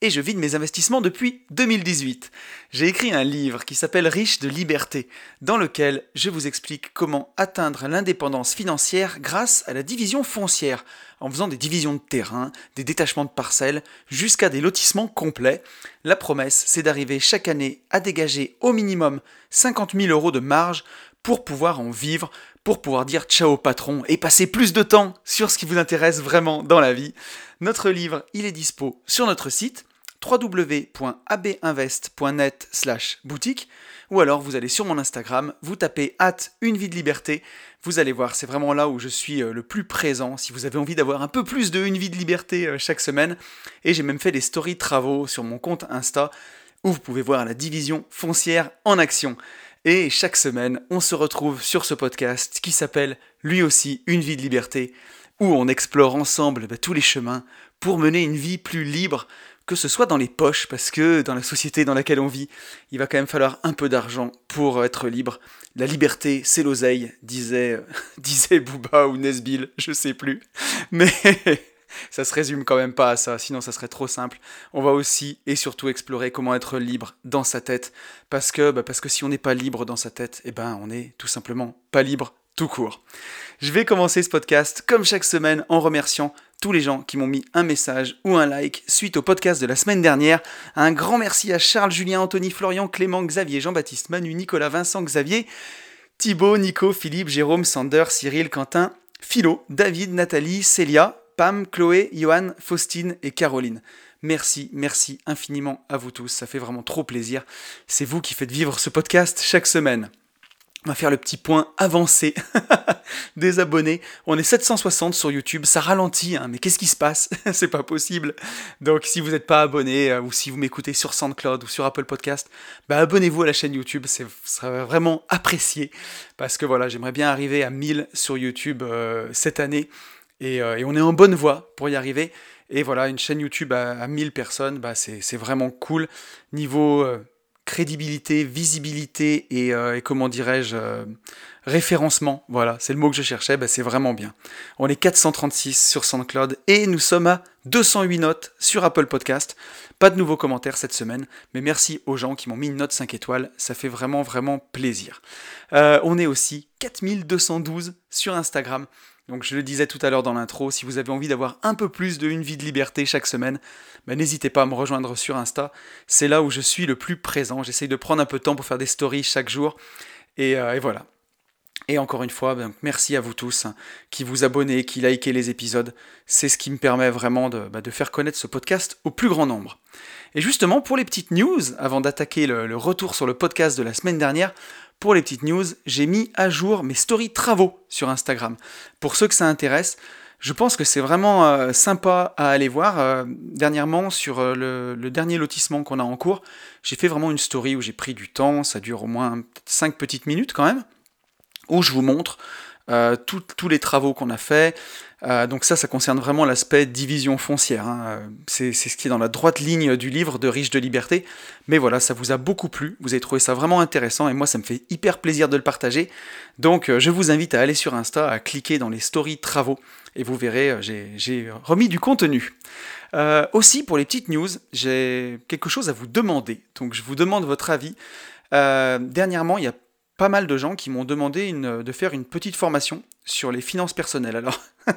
et je vis de mes investissements depuis 2018. J'ai écrit un livre qui s'appelle Riche de liberté, dans lequel je vous explique comment atteindre l'indépendance financière grâce à la division foncière, en faisant des divisions de terrain, des détachements de parcelles, jusqu'à des lotissements complets. La promesse, c'est d'arriver chaque année à dégager au minimum 50 000 euros de marge pour pouvoir en vivre, pour pouvoir dire ciao patron et passer plus de temps sur ce qui vous intéresse vraiment dans la vie. Notre livre, il est dispo sur notre site www.abinvest.net slash boutique ou alors vous allez sur mon Instagram, vous tapez hâte une vie de liberté, vous allez voir, c'est vraiment là où je suis euh, le plus présent si vous avez envie d'avoir un peu plus de une vie de liberté euh, chaque semaine. Et j'ai même fait des stories travaux sur mon compte Insta où vous pouvez voir la division foncière en action. Et chaque semaine, on se retrouve sur ce podcast qui s'appelle lui aussi Une vie de liberté, où on explore ensemble bah, tous les chemins pour mener une vie plus libre, que ce soit dans les poches, parce que dans la société dans laquelle on vit, il va quand même falloir un peu d'argent pour être libre. La liberté, c'est l'oseille, disait, disait Booba ou Nesbill, je sais plus. Mais ça se résume quand même pas à ça, sinon ça serait trop simple. On va aussi et surtout explorer comment être libre dans sa tête, parce que, bah parce que si on n'est pas libre dans sa tête, eh ben on est tout simplement pas libre tout court. Je vais commencer ce podcast comme chaque semaine en remerciant tous les gens qui m'ont mis un message ou un like suite au podcast de la semaine dernière. Un grand merci à Charles, Julien, Anthony, Florian, Clément, Xavier, Jean-Baptiste, Manu, Nicolas, Vincent, Xavier, Thibaut, Nico, Philippe, Jérôme, Sander, Cyril, Quentin, Philo, David, Nathalie, Célia, Pam, Chloé, Johan, Faustine et Caroline. Merci, merci infiniment à vous tous, ça fait vraiment trop plaisir. C'est vous qui faites vivre ce podcast chaque semaine. On va faire le petit point avancé des abonnés. On est 760 sur YouTube, ça ralentit, hein, mais qu'est-ce qui se passe? C'est pas possible. Donc si vous n'êtes pas abonné euh, ou si vous m'écoutez sur SoundCloud ou sur Apple Podcast, bah, abonnez-vous à la chaîne YouTube, ce sera vraiment apprécié. Parce que voilà, j'aimerais bien arriver à 1000 sur YouTube euh, cette année. Euh, et, on est en bonne voie pour y arriver. Et voilà, une chaîne YouTube à, 1000 personnes, bah, c'est vraiment cool. Niveau crédibilité, visibilité et, euh, comment dirais-je, euh, référencement. Voilà, c'est le mot que je cherchais, bah, c'est vraiment bien. On est 436 sur SoundCloud et nous sommes à 208 notes sur Apple Podcast. Pas de nouveaux commentaires cette semaine, mais merci aux gens qui m'ont mis une note 5 étoiles, ça fait vraiment vraiment plaisir. Euh, on est aussi 4212 sur Instagram. Donc je le disais tout à l'heure dans l'intro, si vous avez envie d'avoir un peu plus de une vie de liberté chaque semaine, ben, n'hésitez pas à me rejoindre sur Insta. C'est là où je suis le plus présent. J'essaye de prendre un peu de temps pour faire des stories chaque jour. Et, euh, voilà. Et encore une fois, ben, merci à vous tous hein, qui vous abonnez, qui likez les épisodes. C'est ce qui me permet vraiment de, ben, faire connaître ce podcast au plus grand nombre. Et justement, pour les petites news, avant d'attaquer le retour sur le podcast de la semaine dernière, pour les petites news, j'ai mis à jour mes stories travaux sur Instagram. Pour ceux que ça intéresse, je pense que c'est vraiment euh, sympa à aller voir. Euh, dernièrement, sur euh, le, dernier lotissement qu'on a en cours, j'ai fait vraiment une story où j'ai pris du temps, ça dure au moins 5 petites minutes quand même, où je vous montre tous les travaux qu'on a fait, euh, donc ça, ça concerne vraiment l'aspect division foncière. Hein. Euh, c'est ce qui est dans la droite ligne du livre de Riche de Liberté. Mais voilà, ça vous a beaucoup plu, vous avez trouvé ça vraiment intéressant et moi, ça me fait hyper plaisir de le partager. Donc euh, je vous invite à aller sur Insta, à cliquer dans les stories travaux et vous verrez, j'ai remis du contenu. aussi, pour les petites news, j'ai quelque chose à vous demander. Donc je vous demande votre avis. dernièrement, il y a pas mal de gens qui m'ont demandé de faire une petite formation sur les finances personnelles. Alors,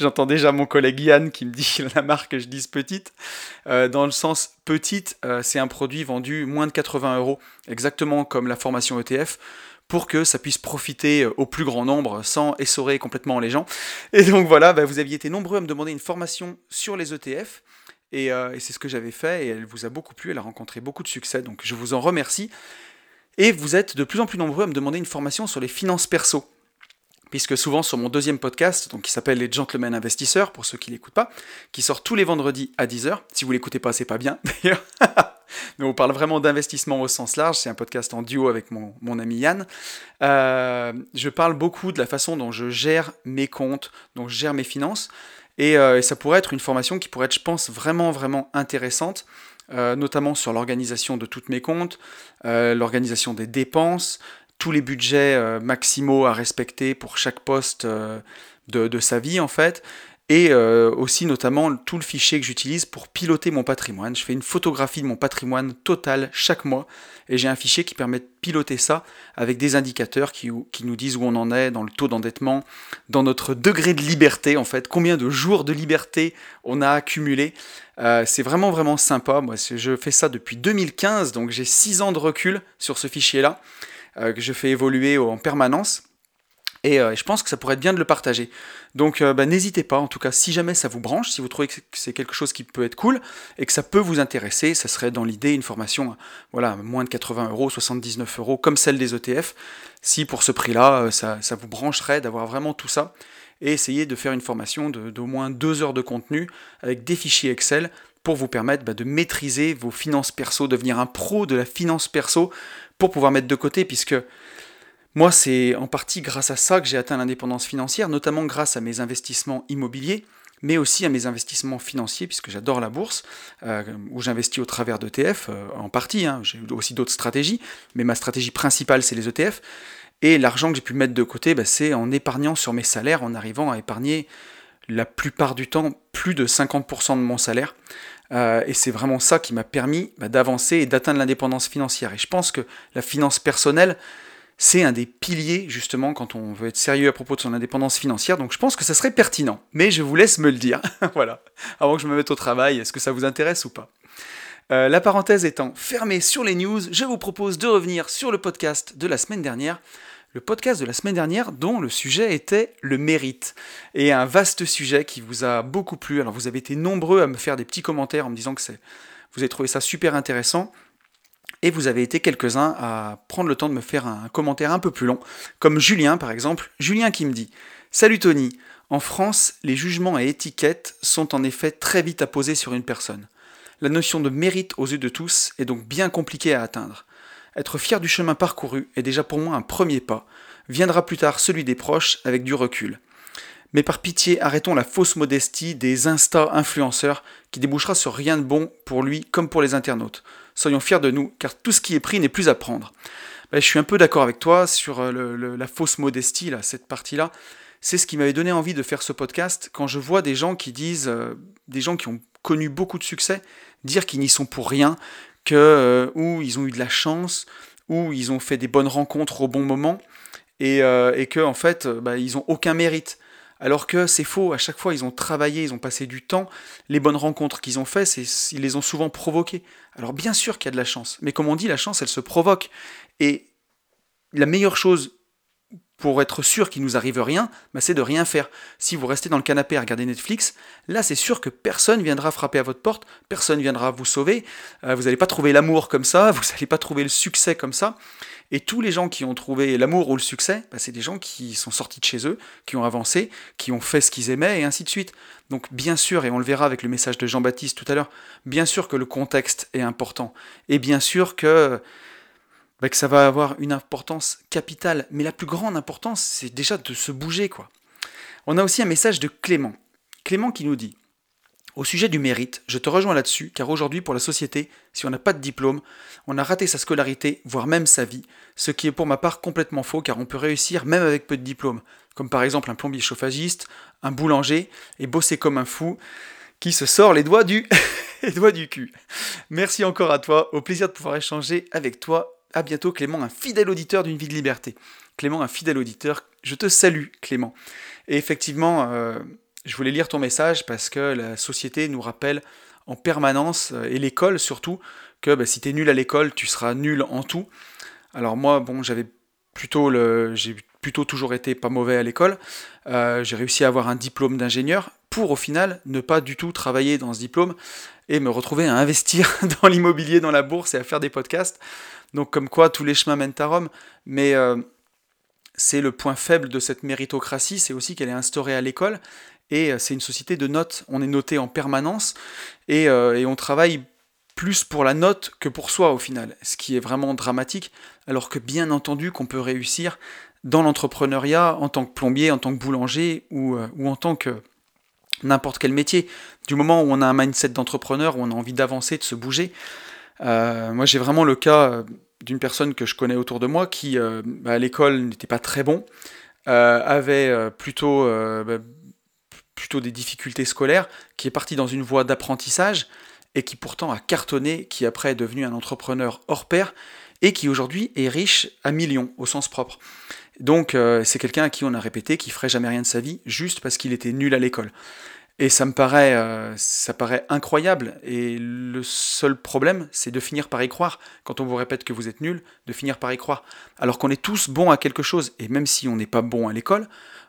j'entends déjà mon collègue Yann qui me dit la marque que je dise petite. Euh, dans le sens petite, euh, c'est un produit vendu moins de 80 euros, exactement comme la formation ETF pour que ça puisse profiter euh, au plus grand nombre sans essorer complètement les gens. Et donc voilà, bah, vous aviez été nombreux à me demander une formation sur les ETF. Et, et c'est ce que j'avais fait et elle vous a beaucoup plu, elle a rencontré beaucoup de succès, donc je vous en remercie. Et vous êtes de plus en plus nombreux à me demander une formation sur les finances perso. puisque souvent sur mon deuxième podcast, donc qui s'appelle Les Gentlemen Investisseurs, pour ceux qui l'écoutent pas, qui sort tous les vendredis à 10h. Si vous l'écoutez pas, c'est pas bien d'ailleurs. Mais on parle vraiment d'investissement au sens large. C'est un podcast en duo avec mon, ami Yann. Euh, je parle beaucoup de la façon dont je gère mes comptes, dont je gère mes finances. Et, euh, ça pourrait être une formation qui pourrait être, je pense, vraiment, vraiment intéressante. Euh, notamment sur l'organisation de toutes mes comptes, l'organisation des dépenses, tous les budgets euh, maximaux à respecter pour chaque poste euh, de, sa vie en fait, et euh, aussi notamment tout le fichier que j'utilise pour piloter mon patrimoine. Je fais une photographie de mon patrimoine total chaque mois et j'ai un fichier qui permet de piloter ça avec des indicateurs qui, nous disent où on en est dans le taux d'endettement, dans notre degré de liberté en fait, combien de jours de liberté on a accumulé. c'est vraiment vraiment sympa. Moi, je fais ça depuis 2015, donc j'ai 6 ans de recul sur ce fichier-là. Euh, que je fais évoluer en permanence. Euh, et je pense que ça pourrait être bien de le partager. Donc euh, bah, n'hésitez pas, en tout cas, si jamais ça vous branche, si vous trouvez que c'est quelque chose qui peut être cool et que ça peut vous intéresser, ça serait dans l'idée une formation, voilà, moins de 80 euros, 79 euros, comme celle des ETF. Si pour ce prix-là, ça, vous brancherait d'avoir vraiment tout ça et essayer de faire une formation d'au moins deux heures de contenu avec des fichiers Excel pour vous permettre bah, de maîtriser vos finances perso, devenir un pro de la finance perso pour pouvoir mettre de côté, puisque moi, c'est en partie grâce à ça que j'ai atteint l'indépendance financière, notamment grâce à mes investissements immobiliers, mais aussi à mes investissements financiers, puisque j'adore la bourse, euh, où j'investis au travers d'ETF, euh, en partie, hein. j'ai aussi d'autres stratégies, mais ma stratégie principale, c'est les ETF. Et l'argent que j'ai pu mettre de côté, bah, c'est en épargnant sur mes salaires, en arrivant à épargner la plupart du temps plus de 50% de mon salaire. Euh, et c'est vraiment ça qui m'a permis bah, d'avancer et d'atteindre l'indépendance financière. Et je pense que la finance personnelle, c'est un des piliers justement quand on veut être sérieux à propos de son indépendance financière. Donc je pense que ça serait pertinent. Mais je vous laisse me le dire. voilà. Avant que je me mette au travail, est-ce que ça vous intéresse ou pas? Euh, La parenthèse étant fermée sur les news, je vous propose de revenir sur le podcast de la semaine dernière le podcast de la semaine dernière dont le sujet était le mérite. Et un vaste sujet qui vous a beaucoup plu. Alors vous avez été nombreux à me faire des petits commentaires en me disant que vous avez trouvé ça super intéressant. Et vous avez été quelques-uns à prendre le temps de me faire un commentaire un peu plus long, comme Julien par exemple. Julien qui me dit Salut Tony, en France, les jugements et étiquettes sont en effet très vite à poser sur une personne. La notion de mérite aux yeux de tous est donc bien compliquée à atteindre. Être fier du chemin parcouru est déjà pour moi un premier pas. Viendra plus tard celui des proches avec du recul. Mais par pitié, arrêtons la fausse modestie des insta-influenceurs qui débouchera sur rien de bon pour lui comme pour les internautes. Soyons fiers de nous, car tout ce qui est pris n'est plus à prendre. Ben, je suis un peu d'accord avec toi sur euh, la fausse modestie, là, cette partie-là. C'est ce qui m'avait donné envie de faire ce podcast quand je vois des gens qui disent, euh, des gens qui ont connu beaucoup de succès, dire qu'ils n'y sont pour rien, que euh, où ils ont eu de la chance, où ils ont fait des bonnes rencontres au bon moment, et, euh, que en fait, bah, ils ont aucun mérite. Alors que c'est faux, à chaque fois ils ont travaillé, ils ont passé du temps, les bonnes rencontres qu'ils ont faites, ils les ont souvent provoquées. Alors bien sûr qu'il y a de la chance, mais comme on dit, la chance elle se provoque. Et la meilleure chose pour être sûr qu'il nous arrive rien, bah, c'est de rien faire. Si vous restez dans le canapé à regarder Netflix, là c'est sûr que personne viendra frapper à votre porte, personne viendra vous sauver, euh, vous n'allez pas trouver l'amour comme ça, vous n'allez pas trouver le succès comme ça. Et tous les gens qui ont trouvé l'amour ou le succès, bah, c'est des gens qui sont sortis de chez eux, qui ont avancé, qui ont fait ce qu'ils aimaient, et ainsi de suite. Donc bien sûr, et on le verra avec le message de Jean-Baptiste tout à l'heure, bien sûr que le contexte est important, et bien sûr que bah, que ça va avoir une importance capitale. Mais la plus grande importance, c'est déjà de se bouger, quoi. On a aussi un message de Clément. Clément qui nous dit Au sujet du mérite, je te rejoins là-dessus, car aujourd'hui, pour la société, si on n'a pas de diplôme, on a raté sa scolarité, voire même sa vie, ce qui est pour ma part complètement faux, car on peut réussir même avec peu de diplôme, comme par exemple un plombier chauffagiste, un boulanger, et bosser comme un fou, qui se sort les doigts du, les doigts du cul. Merci encore à toi, au plaisir de pouvoir échanger avec toi à bientôt Clément, un fidèle auditeur d'une vie de liberté. Clément, un fidèle auditeur, je te salue Clément. Et effectivement, euh, je voulais lire ton message parce que la société nous rappelle en permanence, euh, et l'école surtout, que bah, si tu es nul à l'école, tu seras nul en tout. Alors moi, bon, j'avais plutôt le, j'ai plutôt toujours été pas mauvais à l'école. Euh, j'ai réussi à avoir un diplôme d'ingénieur pour au final ne pas du tout travailler dans ce diplôme et me retrouver à investir dans l'immobilier, dans la bourse et à faire des podcasts. Donc comme quoi tous les chemins mènent à Rome. Mais euh, c'est le point faible de cette méritocratie, c'est aussi qu'elle est instaurée à l'école, et c'est une société de notes, on est noté en permanence, et, et on travaille plus pour la note que pour soi au final, ce qui est vraiment dramatique, alors que bien entendu qu'on peut réussir dans l'entrepreneuriat en tant que plombier, en tant que boulanger ou, euh, ou en tant que n'importe quel métier. Du moment où on a un mindset d'entrepreneur, où on a envie d'avancer, de se bouger. Euh, moi j'ai vraiment le cas euh, d'une personne que je connais autour de moi qui bah, à l'école n'était pas très bon, avait plutôt, bah, plutôt des difficultés scolaires, qui est parti dans une voie d'apprentissage et qui pourtant a cartonné, qui après est devenu un entrepreneur hors pair et qui aujourd'hui est riche à millions au sens propre. Donc euh, c'est quelqu'un à qui on a répété qu'il ferait jamais rien de sa vie juste parce qu'il était nul à l'école. Et ça me paraît, euh, ça paraît incroyable. Et le seul problème, c'est de finir par y croire. Quand on vous répète que vous êtes nul, de finir par y croire. Alors qu'on est tous bons à quelque chose. Et même si on n'est pas bon à l'école,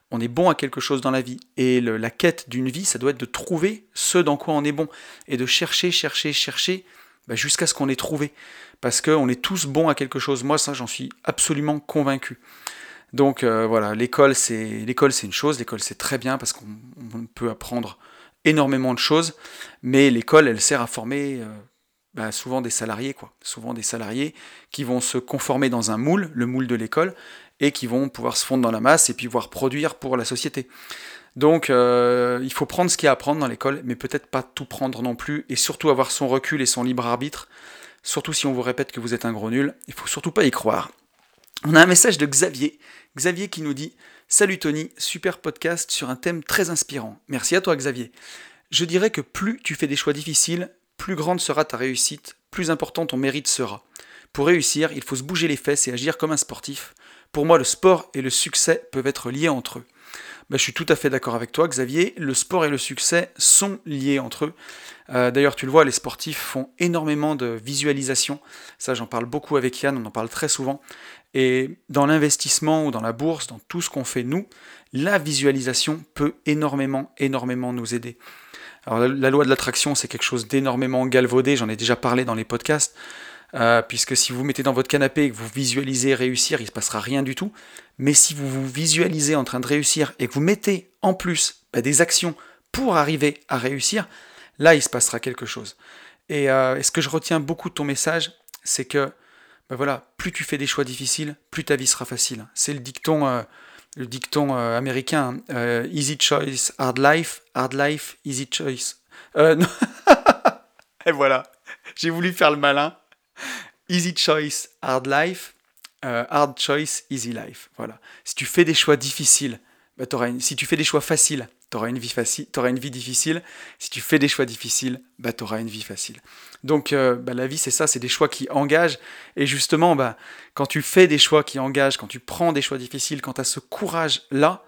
on est bon à quelque chose dans la vie. Et la quête d'une vie, ça doit être de trouver ce dans quoi on est bon. Et de chercher, chercher, chercher, bah, jusqu'à ce qu'on ait trouvé. Parce qu'on est tous bons à quelque chose. Moi, ça, j'en suis absolument convaincu. Donc euh, voilà, l'école c'est une chose, l'école c'est très bien parce qu'on peut apprendre énormément de choses, mais l'école elle sert à former euh, bah, souvent des salariés quoi, souvent des salariés qui vont se conformer dans un moule, le moule de l'école, et qui vont pouvoir se fondre dans la masse et puis pouvoir produire pour la société. Donc euh, il faut prendre ce qu'il y a à prendre dans l'école, mais peut-être pas tout prendre non plus, et surtout avoir son recul et son libre arbitre. Surtout si on vous répète que vous êtes un gros nul, il faut surtout pas y croire. On a un message de Xavier, Xavier qui nous dit Salut Tony, super podcast sur un thème très inspirant. Merci à toi Xavier. Je dirais que plus tu fais des choix difficiles, plus grande sera ta réussite, plus important ton mérite sera. Pour réussir, il faut se bouger les fesses et agir comme un sportif. Pour moi, le sport et le succès peuvent être liés entre eux. Bah, je suis tout à fait d'accord avec toi, Xavier. Le sport et le succès sont liés entre eux. Euh, d'ailleurs, tu le vois, les sportifs font énormément de visualisation. Ça, j'en parle beaucoup avec Yann, on en parle très souvent. Et dans l'investissement ou dans la bourse, dans tout ce qu'on fait nous, la visualisation peut énormément, énormément nous aider. Alors la loi de l'attraction, c'est quelque chose d'énormément galvaudé, j'en ai déjà parlé dans les podcasts. Euh, puisque si vous vous mettez dans votre canapé et que vous visualisez réussir, il ne se passera rien du tout. Mais si vous vous visualisez en train de réussir et que vous mettez en plus bah, des actions pour arriver à réussir, là, il se passera quelque chose. Et, euh, ce que je retiens beaucoup de ton message, c'est que bah, voilà, plus tu fais des choix difficiles, plus ta vie sera facile. C'est le dicton, euh, le dicton américain easy choice, hard life, hard life, easy choice. et voilà, j'ai voulu faire le malin. Easy choice, hard life. Euh, hard choice, easy life. Voilà. Si tu fais des choix difficiles, bah, une... si tu fais des choix faciles, tu auras une vie facile, auras une vie difficile. Si tu fais des choix difficiles, bah, tu auras une vie facile. Donc euh, bah, la vie, c'est ça, c'est des choix qui engagent. Et justement, bah, quand tu fais des choix qui engagent, quand tu prends des choix difficiles, quand tu as ce courage-là,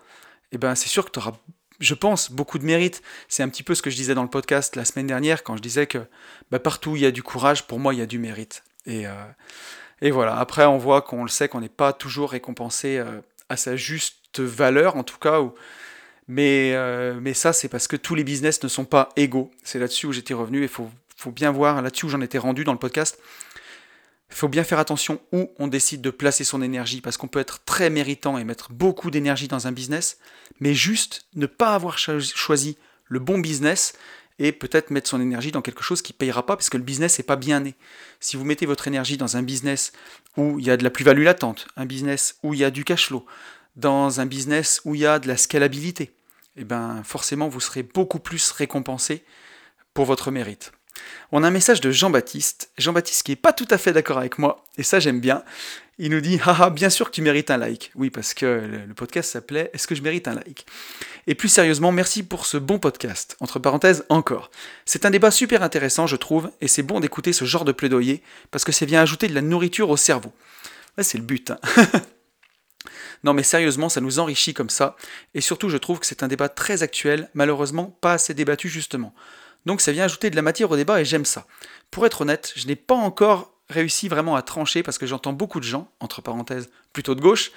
eh ben, c'est sûr que tu auras, je pense, beaucoup de mérite. C'est un petit peu ce que je disais dans le podcast la semaine dernière, quand je disais que bah, partout où il y a du courage, pour moi, il y a du mérite. Et, euh, voilà, après on voit qu'on le sait qu'on n'est pas toujours récompensé euh, à sa juste valeur, en tout cas. Mais, euh, mais ça, c'est parce que tous les business ne sont pas égaux. C'est là-dessus où j'étais revenu et il faut, faut bien voir, là-dessus où j'en étais rendu dans le podcast. Il faut bien faire attention où on décide de placer son énergie, parce qu'on peut être très méritant et mettre beaucoup d'énergie dans un business, mais juste ne pas avoir choisi le bon business et peut-être mettre son énergie dans quelque chose qui ne payera pas parce que le business n'est pas bien né. Si vous mettez votre énergie dans un business où il y a de la plus-value latente, un business où il y a du cash flow, dans un business où il y a de la scalabilité, eh ben forcément vous serez beaucoup plus récompensé pour votre mérite. On a un message de Jean-Baptiste. Jean-Baptiste qui n'est pas tout à fait d'accord avec moi, et ça j'aime bien. Il nous dit Haha, bien sûr que tu mérites un like. Oui, parce que le podcast s'appelait Est-ce que je mérite un like? Et plus sérieusement, merci pour ce bon podcast. Entre parenthèses, encore. C'est un débat super intéressant, je trouve, et c'est bon d'écouter ce genre de plaidoyer, parce que ça vient ajouter de la nourriture au cerveau. c'est le but. Hein. Non mais sérieusement, ça nous enrichit comme ça, et surtout je trouve que c'est un débat très actuel, malheureusement pas assez débattu justement. Donc ça vient ajouter de la matière au débat et j'aime ça. Pour être honnête, je n'ai pas encore réussi vraiment à trancher parce que j'entends beaucoup de gens, entre parenthèses, plutôt de gauche,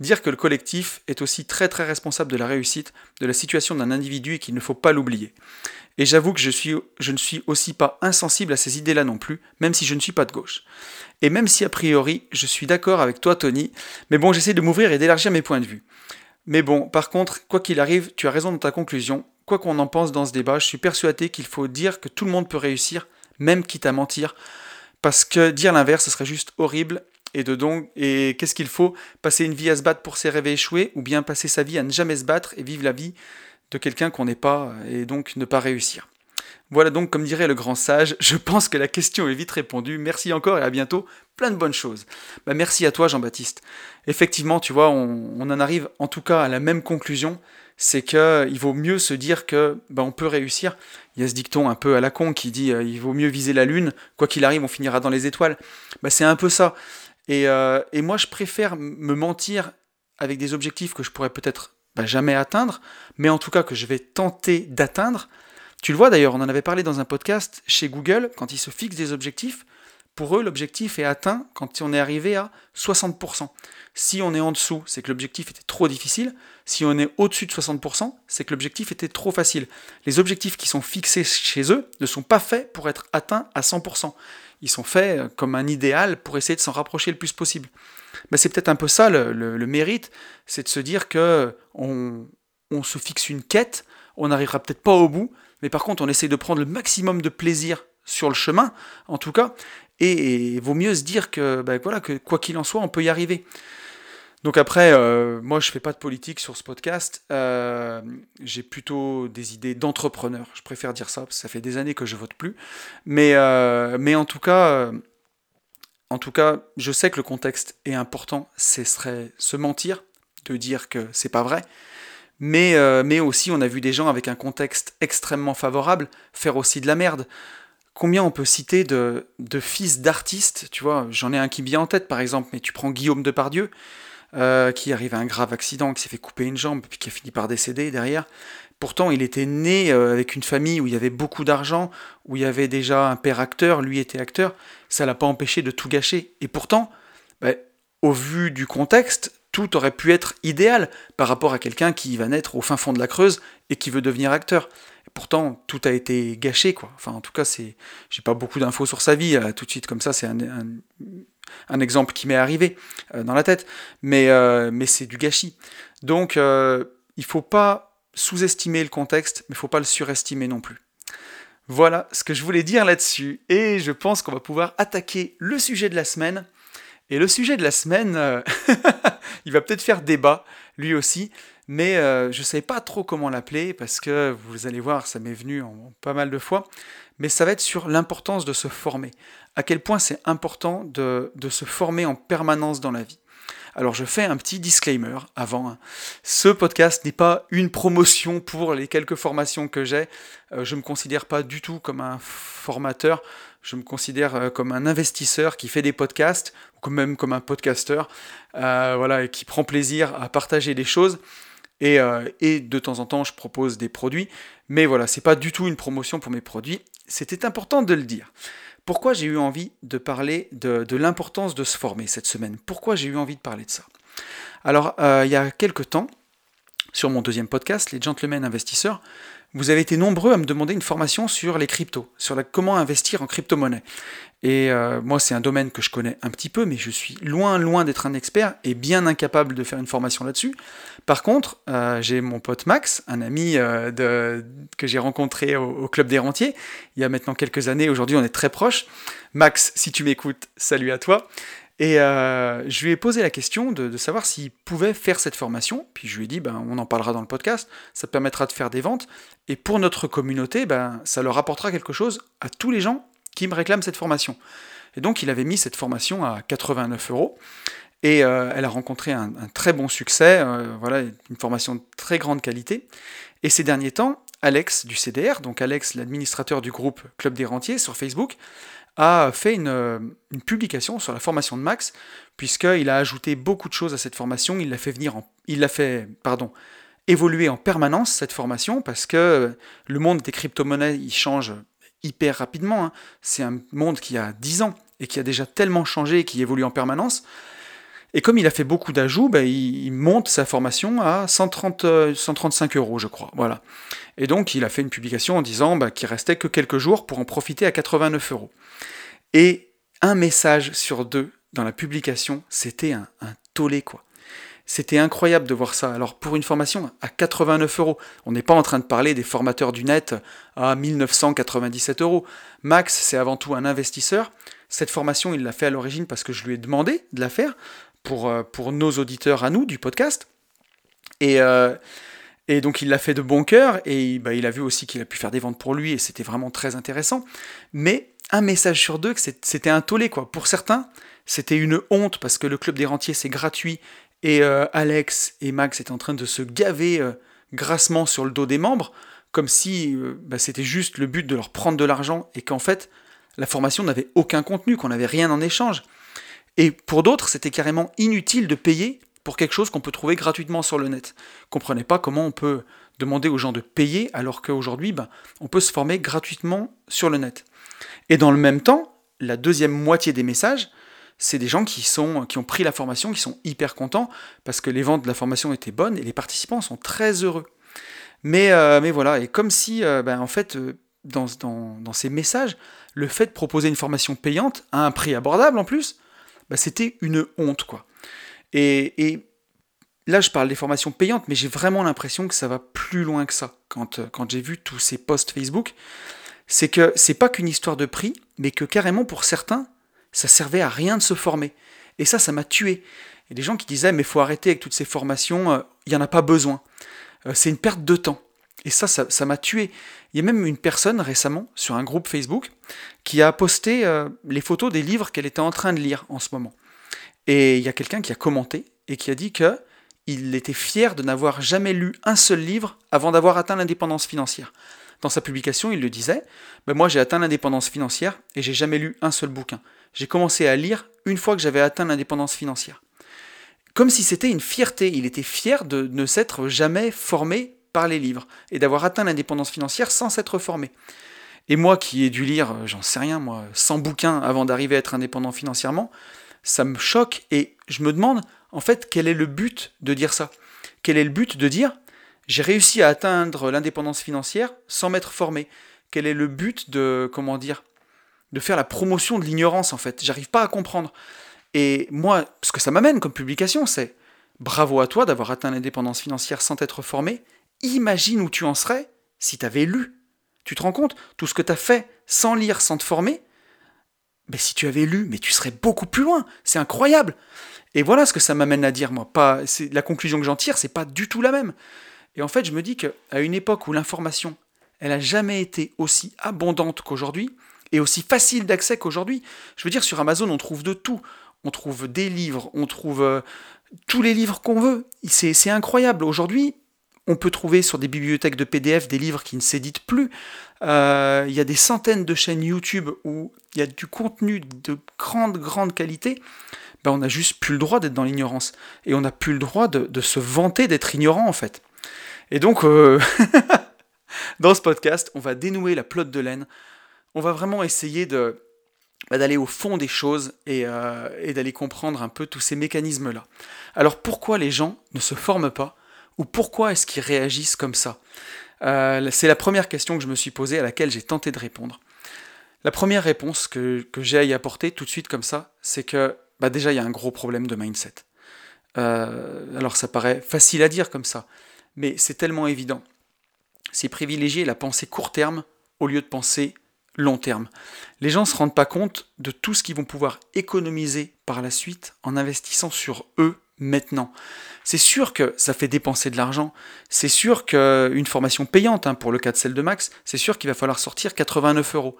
dire que le collectif est aussi très très responsable de la réussite de la situation d'un individu et qu'il ne faut pas l'oublier. Et j'avoue que je, je ne suis aussi pas insensible à ces idées-là non plus, même si je ne suis pas de gauche. Et même si a priori je suis d'accord avec toi Tony, mais bon j'essaie de m'ouvrir et d'élargir mes points de vue. Mais bon, par contre, quoi qu'il arrive, tu as raison dans ta conclusion, quoi qu'on en pense dans ce débat, je suis persuadé qu'il faut dire que tout le monde peut réussir, même quitte à mentir, parce que dire l'inverse, ce serait juste horrible. Et de donc, et qu'est-ce qu'il faut? Passer une vie à se battre pour ses rêves échoués, ou bien passer sa vie à ne jamais se battre et vivre la vie de quelqu'un qu'on n'est pas, et donc ne pas réussir. Voilà donc, comme dirait le grand sage, je pense que la question est vite répondue. Merci encore et à bientôt. Plein de bonnes choses. Bah, merci à toi, Jean-Baptiste. Effectivement, tu vois, on, en arrive en tout cas à la même conclusion. C'est qu'il vaut mieux se dire que bah, on peut réussir. Il y a ce dicton un peu à la con qui dit euh, il vaut mieux viser la lune. Quoi qu'il arrive, on finira dans les étoiles. Bah, c'est un peu ça. Et, euh, et moi, je préfère me mentir avec des objectifs que je pourrais peut-être jamais atteindre, mais en tout cas que je vais tenter d'atteindre tu le vois d'ailleurs, on en avait parlé dans un podcast chez Google, quand ils se fixent des objectifs, pour eux, l'objectif est atteint quand on est arrivé à 60%. Si on est en dessous, c'est que l'objectif était trop difficile. Si on est au-dessus de 60%, c'est que l'objectif était trop facile. Les objectifs qui sont fixés chez eux ne sont pas faits pour être atteints à 100%. Ils sont faits euh, comme un idéal pour essayer de s'en rapprocher le plus possible. Mais c'est peut-être un peu ça le, mérite, c'est de se dire que on, on se fixe une quête, on n'arrivera peut-être pas au bout, mais par contre, on essaie de prendre le maximum de plaisir sur le chemin, en tout cas, et, il vaut mieux se dire que, ben voilà, que quoi qu'il en soit, on peut y arriver. Donc après, euh, moi je fais pas de politique sur ce podcast, euh, j'ai plutôt des idées d'entrepreneur, je préfère dire ça, parce que ça fait des années que je vote plus, mais, euh, mais en tout cas, en tout cas, je sais que le contexte est important, ce serait se mentir, de dire que c'est pas vrai, mais, mais aussi on a vu des gens avec un contexte extrêmement favorable faire aussi de la merde. Combien on peut citer de, fils d'artistes, tu vois, j'en ai un qui vient en tête par exemple, mais tu prends Guillaume Depardieu, euh, qui arrive à un grave accident, qui s'est fait couper une jambe, puis qui a fini par décéder derrière. Pourtant, il était né euh, avec une famille où il y avait beaucoup d'argent, où il y avait déjà un père acteur, lui était acteur, ça l'a pas empêché de tout gâcher. Et pourtant, bah, au vu du contexte, tout aurait pu être idéal par rapport à quelqu'un qui va naître au fin fond de la Creuse et qui veut devenir acteur. Pourtant, tout a été gâché, quoi. Enfin, en tout cas, c'est, j'ai pas beaucoup d'infos sur sa vie tout de suite comme ça. C'est un, exemple qui m'est arrivé euh, dans la tête, mais euh, mais c'est du gâchis. Donc, euh, il faut pas sous-estimer le contexte, mais il faut pas le surestimer non plus. Voilà ce que je voulais dire là-dessus, et je pense qu'on va pouvoir attaquer le sujet de la semaine. Et le sujet de la semaine, euh, il va peut-être faire débat, lui aussi, mais euh, je ne sais pas trop comment l'appeler, parce que vous allez voir, ça m'est venu en, pas mal de fois, mais ça va être sur l'importance de se former. À quel point c'est important de, de se former en permanence dans la vie. Alors je fais un petit disclaimer avant. Hein. Ce podcast n'est pas une promotion pour les quelques formations que j'ai. Euh, je ne me considère pas du tout comme un formateur. Je me considère euh, comme un investisseur qui fait des podcasts, ou même comme un podcasteur, voilà, et qui prend plaisir à partager des choses. Et, et, de temps en temps, je propose des produits. Mais voilà, c'est pas du tout une promotion pour mes produits. C'était important de le dire. Pourquoi j'ai eu envie de parler de, l'importance de se former cette semaine? Pourquoi j'ai eu envie de parler de ça? Alors, euh, il y a quelques temps, sur mon deuxième podcast, Les Gentlemen Investisseurs, vous avez été nombreux à me demander une formation sur les cryptos, sur la, comment investir en crypto-monnaie. Et euh, moi, c'est un domaine que je connais un petit peu, mais je suis loin, loin d'être un expert et bien incapable de faire une formation là-dessus. Par contre, euh, j'ai mon pote Max, un ami euh, que j'ai rencontré au, Club des Rentiers, il y a maintenant quelques années, aujourd'hui on est très proches. Max, si tu m'écoutes, salut à toi. Et je lui ai posé la question de, savoir s'il pouvait faire cette formation. Puis je lui ai dit, ben, on en parlera dans le podcast, ça permettra de faire des ventes. Et pour notre communauté, ben, ça leur apportera quelque chose à tous les gens qui me réclament cette formation. Et donc il avait mis cette formation à 89 euros. Et euh, elle a rencontré un, très bon succès, euh, voilà, une formation de très grande qualité. Et ces derniers temps, Alex du CDR, donc Alex, l'administrateur du groupe Club des Rentiers sur Facebook, a fait une, euh, une, publication sur la formation de Max, puisqu'il a ajouté beaucoup de choses à cette formation. Il l'a fait venir en, il l'a fait, pardon, évoluer en permanence cette formation, parce que le monde des crypto-monnaies, il change hyper rapidement. Hein. C'est un monde qui a 10 ans et qui a déjà tellement changé et qui évolue en permanence. Et comme il a fait beaucoup d'ajouts, ben, il, monte sa formation à 130, 135 euros, je crois. Voilà. Et donc, il a fait une publication en disant ben, qu'il restait que quelques jours pour en profiter à 89 euros. Et un message sur deux dans la publication, c'était un, un tollé, quoi. C'était incroyable de voir ça. Alors pour une formation à 89 euros, on n'est pas en train de parler des formateurs du net à 1997 euros. Max, c'est avant tout un investisseur. Cette formation, il l'a fait à l'origine parce que je lui ai demandé de la faire pour, euh, pour nos auditeurs à nous du podcast. Et, euh, et donc il l'a fait de bon cœur et bah, il a vu aussi qu'il a pu faire des ventes pour lui et c'était vraiment très intéressant. Mais un message sur deux, c'était un tollé quoi. Pour certains, c'était une honte parce que le club des rentiers c'est gratuit et euh, Alex et Max étaient en train de se gaver euh, grassement sur le dos des membres, comme si euh, bah, c'était juste le but de leur prendre de l'argent et qu'en fait la formation n'avait aucun contenu, qu'on n'avait rien en échange. Et pour d'autres, c'était carrément inutile de payer pour quelque chose qu'on peut trouver gratuitement sur le net. Comprenez pas comment on peut demander aux gens de payer alors qu'aujourd'hui, bah, on peut se former gratuitement sur le net. Et dans le même temps, la deuxième moitié des messages, c'est des gens qui, sont, qui ont pris la formation, qui sont hyper contents parce que les ventes de la formation étaient bonnes et les participants sont très heureux. Mais, euh, voilà, et comme si, euh, ben, en fait, euh, dans, dans, ces messages, le fait de proposer une formation payante à un prix abordable en plus, ben, c'était une honte, quoi. Et, là, je parle des formations payantes, mais j'ai vraiment l'impression que ça va plus loin que ça quand, quand j'ai vu tous ces posts Facebook. C'est que c'est pas qu'une histoire de prix, mais que carrément pour certains, ça servait à rien de se former. Et ça, ça m'a tué. Et des gens qui disaient, mais faut arrêter avec toutes ces formations, euh, il n'y en a pas besoin. Euh, c'est une perte de temps. Et ça, ça m'a tué. Il y a même une personne récemment sur un groupe Facebook qui a posté euh, les photos des livres qu'elle était en train de lire en ce moment. Et il y a quelqu'un qui a commenté et qui a dit que il était fier de n'avoir jamais lu un seul livre avant d'avoir atteint l'indépendance financière. Dans sa publication, il le disait ben Moi, j'ai atteint l'indépendance financière et j'ai jamais lu un seul bouquin j'ai commencé à lire une fois que j'avais atteint l'indépendance financière. Comme si c'était une fierté, il était fier de ne s'être jamais formé par les livres et d'avoir atteint l'indépendance financière sans s'être formé. Et moi qui ai dû lire, j'en sais rien, moi, 100 bouquins avant d'arriver à être indépendant financièrement, ça me choque et je me demande en fait quel est le but de dire ça? Quel est le but de dire j'ai réussi à atteindre l'indépendance financière sans m'être formé? Quel est le but de comment dire de faire la promotion de l'ignorance en fait? J'arrive pas à comprendre. Et moi, ce que ça m'amène comme publication, c'est bravo à toi d'avoir atteint l'indépendance financière sans t'être formé. Imagine où tu en serais si tu avais lu. Tu te rends compte? Tout ce que tu as fait sans lire, sans te former, si tu avais lu, mais tu serais beaucoup plus loin. C'est incroyable. Et voilà ce que ça m'amène à dire, moi. Pas, la conclusion que j'en tire, c'est pas du tout la même. Et en fait, je me dis qu'à une époque où l'information, elle a jamais été aussi abondante qu'aujourd'hui, et aussi facile d'accès qu'aujourd'hui. Je veux dire, sur Amazon, on trouve de tout. On trouve des livres, on trouve euh, tous les livres qu'on veut. C'est incroyable. Aujourd'hui, on peut trouver sur des bibliothèques de PDF des livres qui ne s'éditent plus. Euh, il y a des centaines de chaînes YouTube où il y a du contenu de grande, grande qualité. Ben, on n'a juste plus le droit d'être dans l'ignorance. Et on n'a plus le droit de, se vanter d'être ignorant, en fait. Et donc, euh, dans ce podcast, on va dénouer la plotte de laine on va vraiment essayer bah, d'aller au fond des choses euh, et, d'aller comprendre un peu tous ces mécanismes-là. Alors pourquoi les gens ne se forment pas ou pourquoi est-ce qu'ils réagissent comme ça? Euh, C'est la première question que je me suis posée à laquelle j'ai tenté de répondre. La première réponse que, j'ai à y apporter tout de suite comme ça, c'est que bah, déjà il y a un gros problème de mindset. Euh, alors ça paraît facile à dire comme ça, mais c'est tellement évident. C'est privilégier la pensée court terme au lieu de penser long terme. Les gens ne se rendent pas compte de tout ce qu'ils vont pouvoir économiser par la suite en investissant sur eux maintenant. C'est sûr que ça fait dépenser de l'argent, c'est sûr qu'une formation payante, hein, pour le cas de celle de Max, c'est sûr qu'il va falloir sortir 89 euros.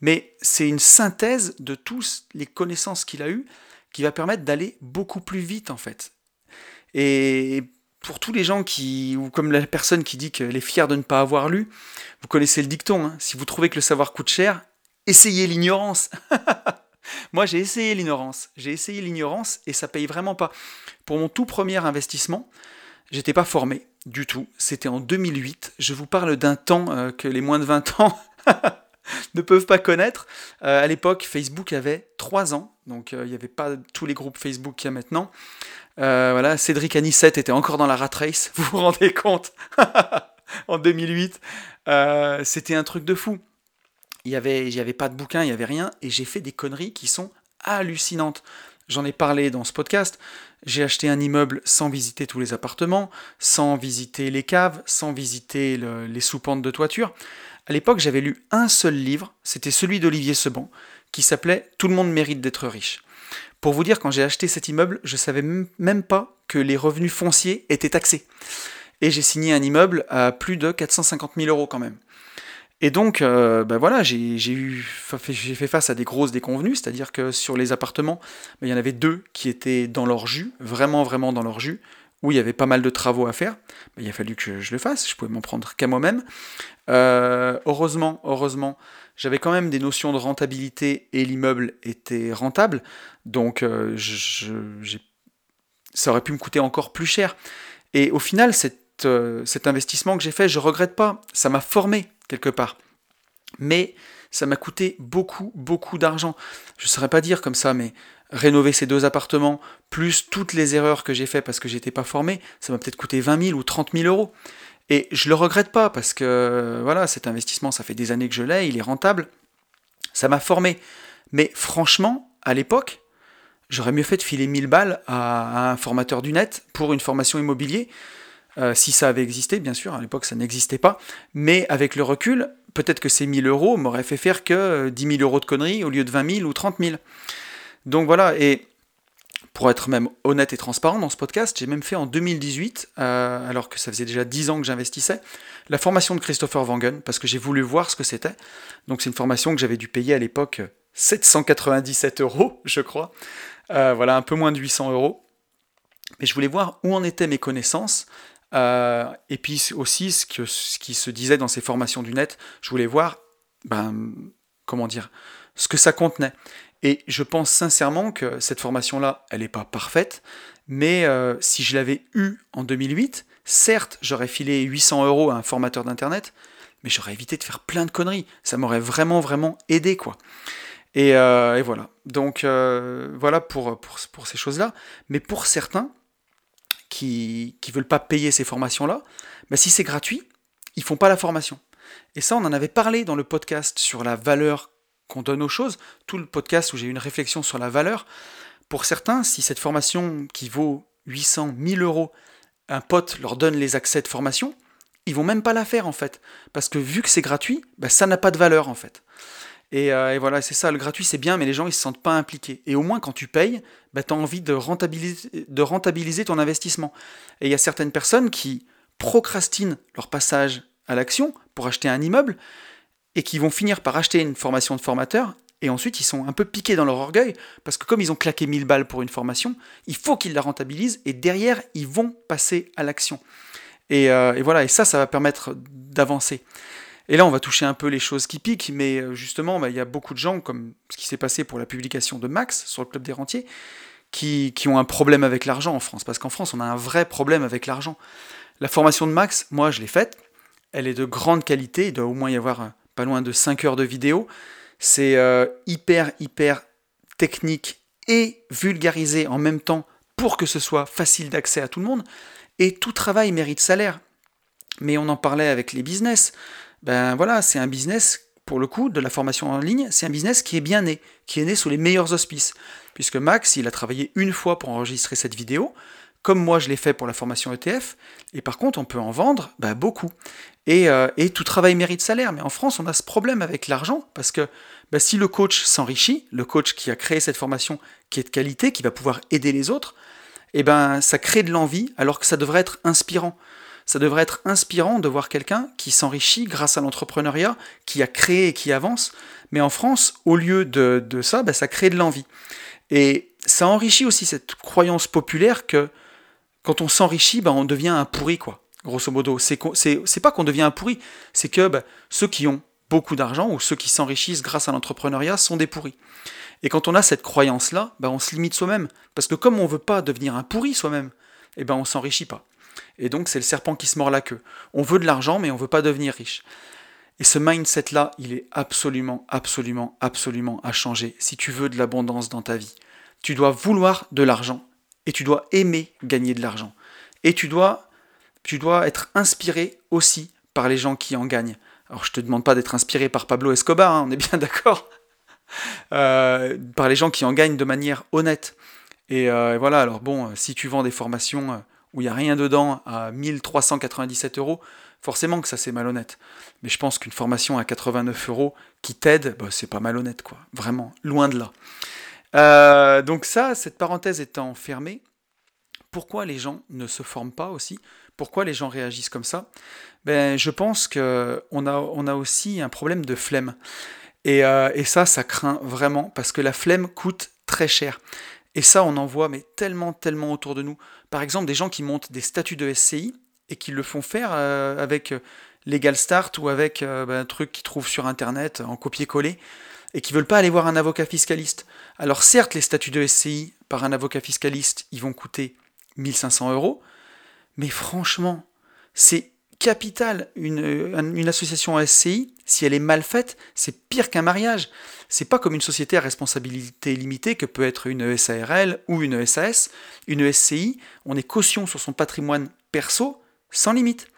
Mais c'est une synthèse de toutes les connaissances qu'il a eues qui va permettre d'aller beaucoup plus vite en fait. Et pour tous les gens qui, ou comme la personne qui dit qu'elle est fière de ne pas avoir lu, vous connaissez le dicton, hein. si vous trouvez que le savoir coûte cher, essayez l'ignorance. Moi, j'ai essayé l'ignorance. J'ai essayé l'ignorance et ça paye vraiment pas. Pour mon tout premier investissement, j'étais pas formé du tout. C'était en 2008. Je vous parle d'un temps euh, que les moins de 20 ans ne peuvent pas connaître. à l'époque, Facebook avait 3 ans, donc il n'y avait pas tous les groupes Facebook qu'il y a maintenant. voilà, Cédric Anissette était encore dans la rat race, vous vous rendez compte? En 2008, c'était un truc de fou. Il n'y avait, pas de bouquin, il n'y avait rien, et j'ai fait des conneries qui sont hallucinantes. J'en ai parlé dans ce podcast. J'ai acheté un immeuble sans visiter tous les appartements, sans visiter les caves, sans visiter les sous-pentes de toiture. À l'époque, j'avais lu un seul livre, c'était celui d'Olivier Seban, qui s'appelait Tout le monde mérite d'être riche. Pour vous dire, quand j'ai acheté cet immeuble, je savais même pas que les revenus fonciers étaient taxés. Et j'ai signé un immeuble à plus de 450 000 euros quand même. Et donc, euh, ben voilà, j'ai fait face à des grosses déconvenues, c'est-à-dire que sur les appartements, ben, il y en avait deux qui étaient dans leur jus, vraiment, vraiment dans leur jus, où il y avait pas mal de travaux à faire. Ben, il a fallu que je le fasse, je pouvais m'en prendre qu'à moi-même. Euh, heureusement, heureusement, j'avais quand même des notions de rentabilité et l'immeuble était rentable, donc euh, ça aurait pu me coûter encore plus cher. Et au final, cet investissement que j'ai fait, je regrette pas, ça m'a formé quelque part. Mais ça m'a coûté beaucoup, beaucoup d'argent. Je ne saurais pas dire comme ça, mais rénover ces deux appartements, plus toutes les erreurs que j'ai faites parce que j'étais pas formé, ça m'a peut-être coûté 20 000 ou 30 000 euros. Et je le regrette pas parce que voilà, cet investissement, ça fait des années que je l'ai, il est rentable. Ça m'a formé. Mais franchement, à l'époque, j'aurais mieux fait de filer 1000 balles à un formateur du net pour une formation immobilier euh, si ça avait existé, bien sûr, à l'époque ça n'existait pas, mais avec le recul, peut-être que ces 1000 euros m'auraient fait faire que 10 euh, 000 euros de conneries au lieu de 20 000 ou 30 000. Donc voilà, et pour être même honnête et transparent dans ce podcast, j'ai même fait en 2018, euh, alors que ça faisait déjà 10 ans que j'investissais, la formation de Christopher Wangen, parce que j'ai voulu voir ce que c'était. Donc c'est une formation que j'avais dû payer à l'époque 797 euros, je crois. voilà, un peu moins de 800 euros. Mais je voulais voir où en étaient mes connaissances, euh, et puis aussi ce, qui se disait dans ces formations du net, je voulais voir, ben, comment dire, ce que ça contenait. Et je pense sincèrement que cette formation-là, elle n'est pas parfaite, mais euh, si je l'avais eue en 2008, certes, j'aurais filé 800 euros à un formateur d'Internet, mais j'aurais évité de faire plein de conneries. Ça m'aurait vraiment, vraiment aidé, quoi. Et, euh, voilà. Donc, voilà pour, pour, pour ces choses-là. Mais pour certains, qui ne veulent pas payer ces formations-là, mais si c'est gratuit, ils font pas la formation. Et ça, on en avait parlé dans le podcast sur la valeur qu'on donne aux choses, tout le podcast où j'ai eu une réflexion sur la valeur. Pour certains, si cette formation qui vaut 800, 1000 euros, un pote leur donne les accès de formation, ils vont même pas la faire en fait. Parce que vu que c'est gratuit, bah, ça n'a pas de valeur en fait. Euh, et, voilà, c'est ça, le gratuit c'est bien, mais les gens ils se sentent pas impliqués. Et au moins quand tu payes, bah, tu as envie de rentabiliser, ton investissement. Et il y a certaines personnes qui procrastinent leur passage à l'action pour acheter un immeuble et qui vont finir par acheter une formation de formateur et ensuite ils sont un peu piqués dans leur orgueil parce que comme ils ont claqué 1000 balles pour une formation, il faut qu'ils la rentabilisent et derrière ils vont passer à l'action. Et, euh, et, voilà, et ça, ça va permettre d'avancer. Et là, on va toucher un peu les choses qui piquent, mais euh, justement, bah, il y a beaucoup de gens, comme ce qui s'est passé pour la publication de Max sur le Club des Rentiers, qui, ont un problème avec l'argent en France. Parce qu'en France, on a un vrai problème avec l'argent. La formation de Max, moi, je l'ai faite. Elle est de grande qualité. Il doit au moins y avoir euh, pas loin de 5 heures de vidéo. C'est euh, hyper, hyper technique et vulgarisé en même temps pour que ce soit facile d'accès à tout le monde. Et tout travail mérite salaire. Mais on en parlait avec les business ben voilà, c'est un business, pour le coup, de la formation en ligne, c'est un business qui est bien né, qui est né sous les meilleurs auspices. Puisque Max, il a travaillé une fois pour enregistrer cette vidéo, comme moi je l'ai fait pour la formation ETF, et par contre on peut en vendre ben, beaucoup. Euh, et, tout travail mérite salaire, mais en France on a ce problème avec l'argent, parce que ben, si le coach s'enrichit, le coach qui a créé cette formation qui est de qualité, qui va pouvoir aider les autres, et eh ben ça crée de l'envie alors que ça devrait être inspirant ça devrait être inspirant de voir quelqu'un qui s'enrichit grâce à l'entrepreneuriat, qui a créé et qui avance. Mais en France, au lieu de, ça, bah, ça crée de l'envie. Et ça enrichit aussi cette croyance populaire que quand on s'enrichit, bah, on devient un pourri, quoi. Grosso modo, c'est pas qu'on devient un pourri, c'est que bah, ceux qui ont beaucoup d'argent ou ceux qui s'enrichissent grâce à l'entrepreneuriat sont des pourris. Et quand on a cette croyance-là, on se limite soi-même. Parce que comme on ne veut pas devenir un pourri soi-même, eh ben on s'enrichit pas. Et donc c'est le serpent qui se mord la queue. On veut de l'argent, mais on ne veut pas devenir riche. Et ce mindset-là, il est absolument, absolument, absolument à changer si tu veux de l'abondance dans ta vie. Tu dois vouloir de l'argent et tu dois aimer gagner de l'argent. Et tu dois, tu dois être inspiré aussi par les gens qui en gagnent. Alors je te demande pas d'être inspiré par Pablo Escobar, hein, on est bien d'accord. Euh, par les gens qui en gagnent de manière honnête. Et euh, voilà, alors bon, si tu vends des formations euh, où il n'y a rien dedans à 1397 euros, forcément que ça c'est malhonnête. Mais je pense qu'une formation à 89 euros qui t'aide, bah, c'est pas malhonnête, quoi. Vraiment, loin de là. donc ça, cette parenthèse étant fermée, pourquoi les gens ne se forment pas aussi? Pourquoi les gens réagissent comme ça? Ben, Je pense qu'on a, aussi un problème de flemme. Euh, et, ça, ça craint vraiment parce que la flemme coûte très cher. Et ça, on en voit mais tellement, tellement autour de nous. Par exemple, des gens qui montent des statuts de SCI et qui le font faire euh, avec euh, Legal Start ou avec ben, un truc qu'ils trouvent sur Internet en copier-coller et qui veulent pas aller voir un avocat fiscaliste. Alors certes, les statuts de SCI par un avocat fiscaliste, ils vont coûter 1500 euros, mais franchement, c'est capital. Une, une association SCI, si elle est mal faite, c'est pire qu'un mariage. C'est pas comme une société à responsabilité limitée que peut être une SARL ou une SAS. Une SCI, on est caution sur son patrimoine perso sans limite.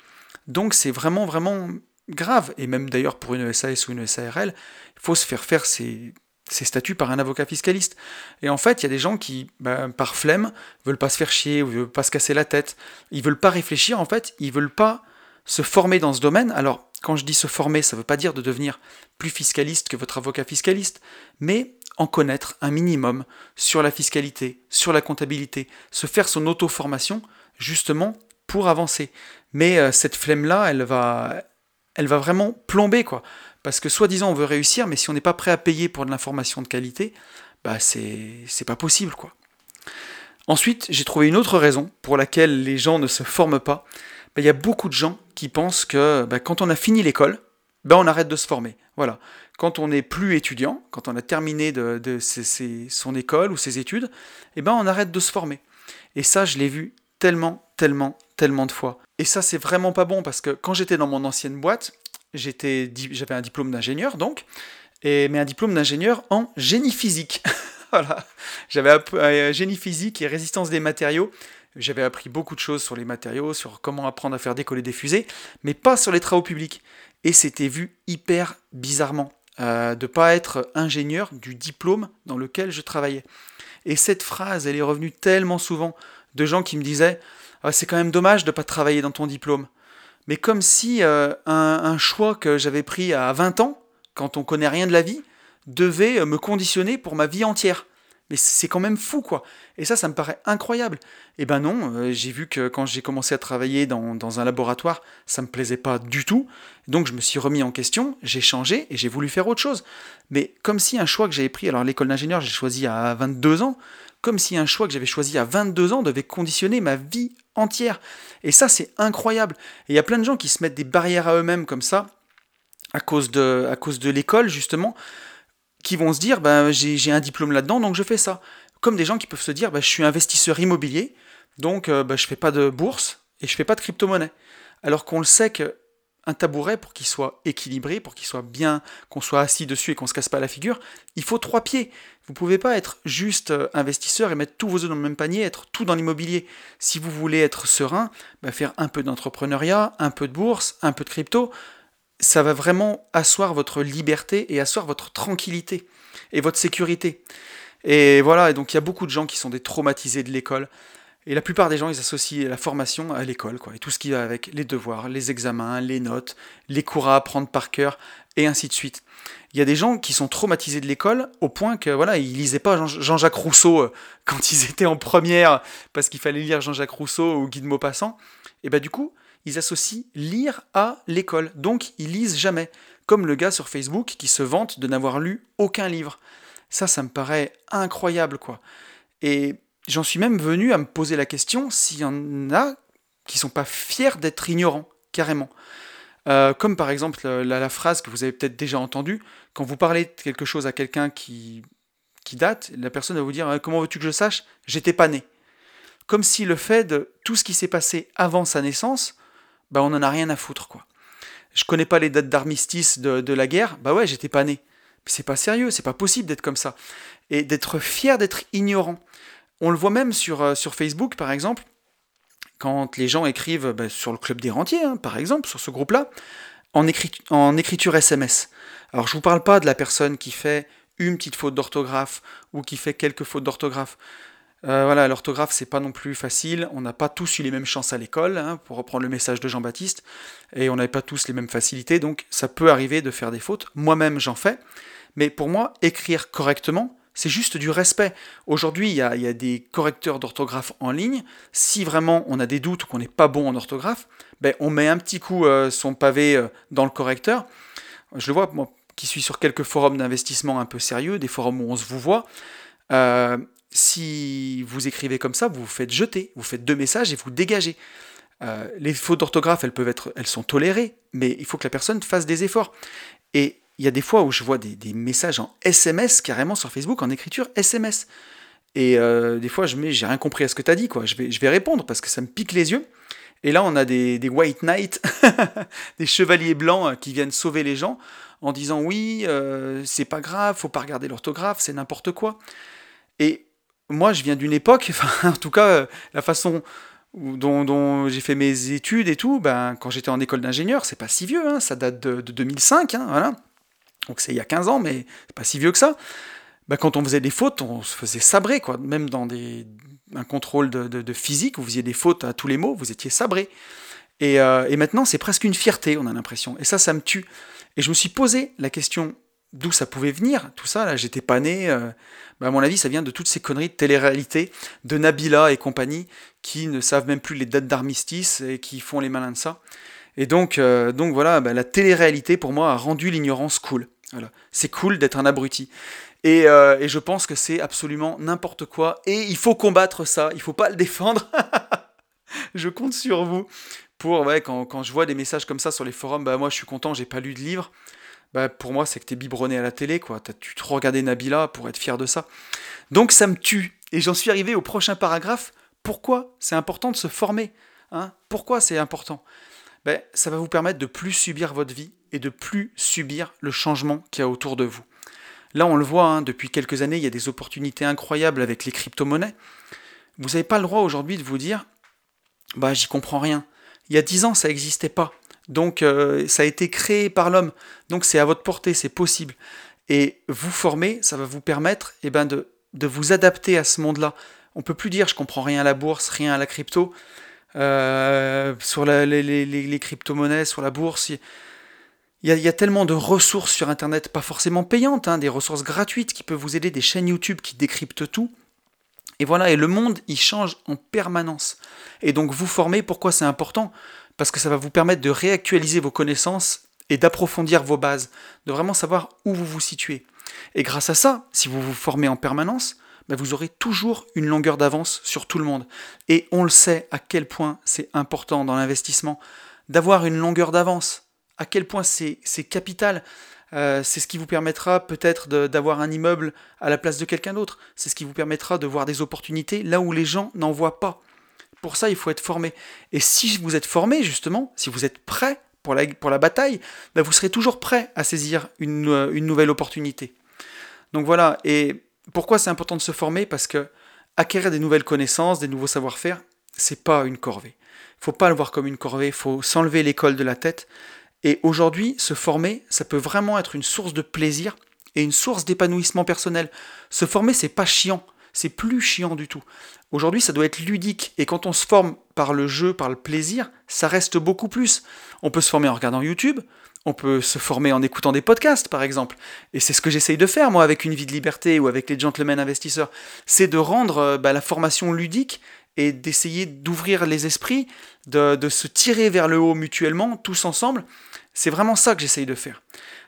Donc c'est vraiment, vraiment grave. Et même d'ailleurs pour une SAS ou une SARL, il faut se faire faire ses, ses statuts par un avocat fiscaliste. Et en fait, il y a des gens qui, bah, par flemme, veulent pas se faire chier, ou veulent pas se casser la tête. Ils veulent pas réfléchir, en fait, ils veulent pas se former dans ce domaine. Alors, quand je dis se former, ça ne veut pas dire de devenir plus fiscaliste que votre avocat fiscaliste, mais en connaître un minimum sur la fiscalité, sur la comptabilité, se faire son auto-formation, justement, pour avancer. Mais euh, cette flemme-là, elle va, elle va vraiment plomber, quoi. Parce que soi-disant on veut réussir, mais si on n'est pas prêt à payer pour de l'information de qualité, bah c'est pas possible, quoi. Ensuite, j'ai trouvé une autre raison pour laquelle les gens ne se forment pas, bah, il y a beaucoup de gens qui pensent que bah, quand on a fini l'école, ben on arrête de se former. Voilà. Quand on n'est plus étudiant, quand on a terminé de, son école ou ses études, eh ben on arrête de se former. Et ça, je l'ai vu tellement, tellement, tellement de fois. Et ça, c'est vraiment pas bon parce que quand j'étais dans mon ancienne boîte, j'avais un diplôme d'ingénieur donc, mais un diplôme d'ingénieur en génie physique. J'avais un génie physique et résistance des matériaux. J'avais appris beaucoup de choses sur les matériaux, sur comment apprendre à faire décoller des fusées, mais pas sur les travaux publics. Et c'était vu hyper bizarrement euh, de pas être ingénieur du diplôme dans lequel je travaillais. Et cette phrase, elle est revenue tellement souvent de gens qui me disaient ah, c'est quand même dommage de ne pas travailler dans ton diplôme. Mais comme si euh, un, un, choix que j'avais pris à 20 ans, quand on connaît rien de la vie, devait me conditionner pour ma vie entière. Mais c'est quand même fou, quoi. Et ça, ça me paraît incroyable. Et eh ben non, euh, j'ai vu que quand j'ai commencé à travailler dans, un laboratoire, ça me plaisait pas du tout. Donc je me suis remis en question, j'ai changé et j'ai voulu faire autre chose. Mais comme si un choix que j'avais pris, alors l'école d'ingénieur, j'ai choisi à 22 ans, comme si un choix que j'avais choisi à 22 ans devait conditionner ma vie entière. Et ça, c'est incroyable. Et il y a plein de gens qui se mettent des barrières à eux-mêmes comme ça, à cause de, à cause de l'école, justement qui vont se dire ben, j'ai un diplôme là-dedans, donc je fais ça. Comme des gens qui peuvent se dire ben, je suis investisseur immobilier, donc euh, ben, je fais pas de bourse et je fais pas de crypto-monnaie. Alors qu'on le sait qu'un tabouret, pour qu'il soit équilibré, pour qu'il soit bien, qu'on soit assis dessus et qu'on se casse pas la figure, il faut trois pieds. Vous pouvez pas être juste euh, investisseur et mettre tous vos œufs dans le même panier, être tout dans l'immobilier. Si vous voulez être serein, ben, faire un peu d'entrepreneuriat, un peu de bourse, un peu de crypto, ça va vraiment asseoir votre liberté et asseoir votre tranquillité et votre sécurité. Et voilà, et donc il y a beaucoup de gens qui sont des traumatisés de l'école. Et la plupart des gens, ils associent la formation à l'école, quoi. Et tout ce qui va avec les devoirs, les examens, les notes, les cours à apprendre par cœur, et ainsi de suite. Il y a des gens qui sont traumatisés de l'école au point que voilà, ils lisaient pas Jean-Jacques Rousseau euh, quand ils étaient en première parce qu'il fallait lire Jean-Jacques Rousseau ou Guy de Maupassant. Et bah du coup, ils associent lire à l'école. Donc ils lisent jamais. Comme le gars sur Facebook qui se vante de n'avoir lu aucun livre. Ça, ça me paraît incroyable, quoi. Et j'en suis même venu à me poser la question s'il y en a qui sont pas fiers d'être ignorants, carrément. Euh, comme par exemple la, phrase que vous avez peut-être déjà entendue, quand vous parlez de quelque chose à quelqu'un qui, qui date, la personne va vous dire Comment veux-tu que je sache? J'étais pas né. Comme si le fait de tout ce qui s'est passé avant sa naissance bah, on n'en a rien à foutre, quoi. je connais pas les dates d'armistice de, la guerre, bah ouais, j'étais pas né. C'est pas sérieux, c'est pas possible d'être comme ça. Et d'être fier d'être ignorant. On le voit même sur, euh, Facebook, par exemple, quand les gens écrivent bah, sur le club des rentiers, hein, par exemple, sur ce groupe-là, en, en écriture SMS. Alors je vous parle pas de la personne qui fait une petite faute d'orthographe ou qui fait quelques fautes d'orthographe. Euh, voilà, l'orthographe, c'est pas non plus facile. On n'a pas tous eu les mêmes chances à l'école, hein, pour reprendre le message de Jean-Baptiste, et on n'avait pas tous les mêmes facilités, donc ça peut arriver de faire des fautes. Moi-même, j'en fais. Mais pour moi, écrire correctement, c'est juste du respect. Aujourd'hui, il y a, des correcteurs d'orthographe en ligne. Si vraiment on a des doutes ou qu'on n'est pas bon en orthographe, ben, on met un petit coup euh, son pavé euh, dans le correcteur. Je le vois, moi, qui suis sur quelques forums d'investissement un peu sérieux, des forums où on se voit si vous écrivez comme ça, vous vous faites jeter, vous faites deux messages et vous dégagez. Euh, les fautes d'orthographe, elles peuvent être, elles sont tolérées, mais il faut que la personne fasse des efforts. Et il y a des fois où je vois des, messages en SMS carrément sur Facebook en écriture SMS. Et euh, des fois, je mets, j'ai rien compris à ce que tu as dit, quoi. Je vais, je vais répondre parce que ça me pique les yeux. Et là, on a des, white knights, des chevaliers blancs euh, qui viennent sauver les gens en disant oui, c'est pas grave, faut pas regarder l'orthographe, c'est n'importe quoi. Et moi, je viens d'une époque, enfin, en tout cas, euh, la façon dont, j'ai fait mes études et tout, ben, quand j'étais en école d'ingénieur, c'est pas si vieux, hein, ça date de, 2005, hein, voilà. Donc c'est il y a 15 ans, mais c'est pas si vieux que ça. Ben, quand on faisait des fautes, on se faisait sabrer, quoi. Même dans des, un contrôle de, physique, vous faisiez des fautes à tous les mots, vous étiez sabré. Et, euh, et maintenant, c'est presque une fierté, on a l'impression. Et ça, ça me tue. Et je me suis posé la question d'où ça pouvait venir, tout ça, là, j'étais pas né. Euh, bah, à mon avis, ça vient de toutes ces conneries de télé-réalité, de Nabila et compagnie, qui ne savent même plus les dates d'armistice et qui font les malins de ça. Et donc, euh, donc voilà, bah, la télé-réalité, pour moi, a rendu l'ignorance cool. Voilà. C'est cool d'être un abruti. Et, euh, et je pense que c'est absolument n'importe quoi. Et il faut combattre ça, il faut pas le défendre. je compte sur vous pour, quand, quand, je vois des messages comme ça sur les forums, bah moi je suis content, j'ai pas lu de livre bah, pour moi, c'est que t'es biberonné à la télé, quoi. T'as tu te regardais Nabila pour être fier de ça. Donc ça me tue. Et j'en suis arrivé au prochain paragraphe. Pourquoi c'est important de se former hein? Pourquoi c'est important? Ben, Ça va vous permettre de plus subir votre vie et de plus subir le changement qu'il y a autour de vous. Là, on le voit, hein, depuis quelques années, il y a des opportunités incroyables avec les crypto-monnaies. Vous n'avez pas le droit aujourd'hui de vous dire, bah j'y comprends rien. Il y a dix ans, ça n'existait pas. Donc euh, ça a été créé par l'homme. Donc c'est à votre portée, c'est possible. Et vous former, ça va vous permettre eh ben, de, vous adapter à ce monde-là. On peut plus dire je comprends rien à la bourse, rien à la crypto. Euh, sur les, crypto-monnaies, sur la bourse, il y, a, tellement de ressources sur Internet, pas forcément payantes, hein, des ressources gratuites qui peuvent vous aider, des chaînes YouTube qui décryptent tout. Et voilà, et le monde, il change en permanence. Et donc vous former, pourquoi c'est important? Parce que ça va vous permettre de réactualiser vos connaissances et d'approfondir vos bases, de vraiment savoir où vous vous situez. Et grâce à ça, si vous vous formez en permanence, ben, vous aurez toujours une longueur d'avance sur tout le monde. Et on le sait à quel point c'est important dans l'investissement d'avoir une longueur d'avance, à quel point c'est capital. Euh, c'est ce qui vous permettra peut-être d'avoir un immeuble à la place de quelqu'un d'autre. C'est ce qui vous permettra de voir des opportunités là où les gens n'en voient pas. Pour ça, il faut être formé. Et si vous êtes formé, justement, si vous êtes prêt pour la, bataille, bah, vous serez toujours prêt à saisir une, euh, une nouvelle opportunité. Donc voilà, et pourquoi c'est important de se former? Parce que acquérir des nouvelles connaissances, des nouveaux savoir-faire, c'est pas une corvée. Il faut pas le voir comme une corvée, il faut s'enlever l'école de la tête. Et aujourd'hui, se former, ça peut vraiment être une source de plaisir et une source d'épanouissement personnel. Se former, c'est pas chiant c'est plus chiant du tout. Aujourd'hui, ça doit être ludique, et quand on se forme par le jeu, par le plaisir, ça reste beaucoup plus. On peut se former en regardant YouTube, on peut se former en écoutant des podcasts, par exemple. Et c'est ce que j'essaye de faire, moi, avec Une vie de liberté ou avec les gentlemen investisseurs. C'est de rendre euh, bah, la formation ludique et d'essayer d'ouvrir les esprits, de, se tirer vers le haut mutuellement, tous ensemble. C'est vraiment ça que j'essaye de faire.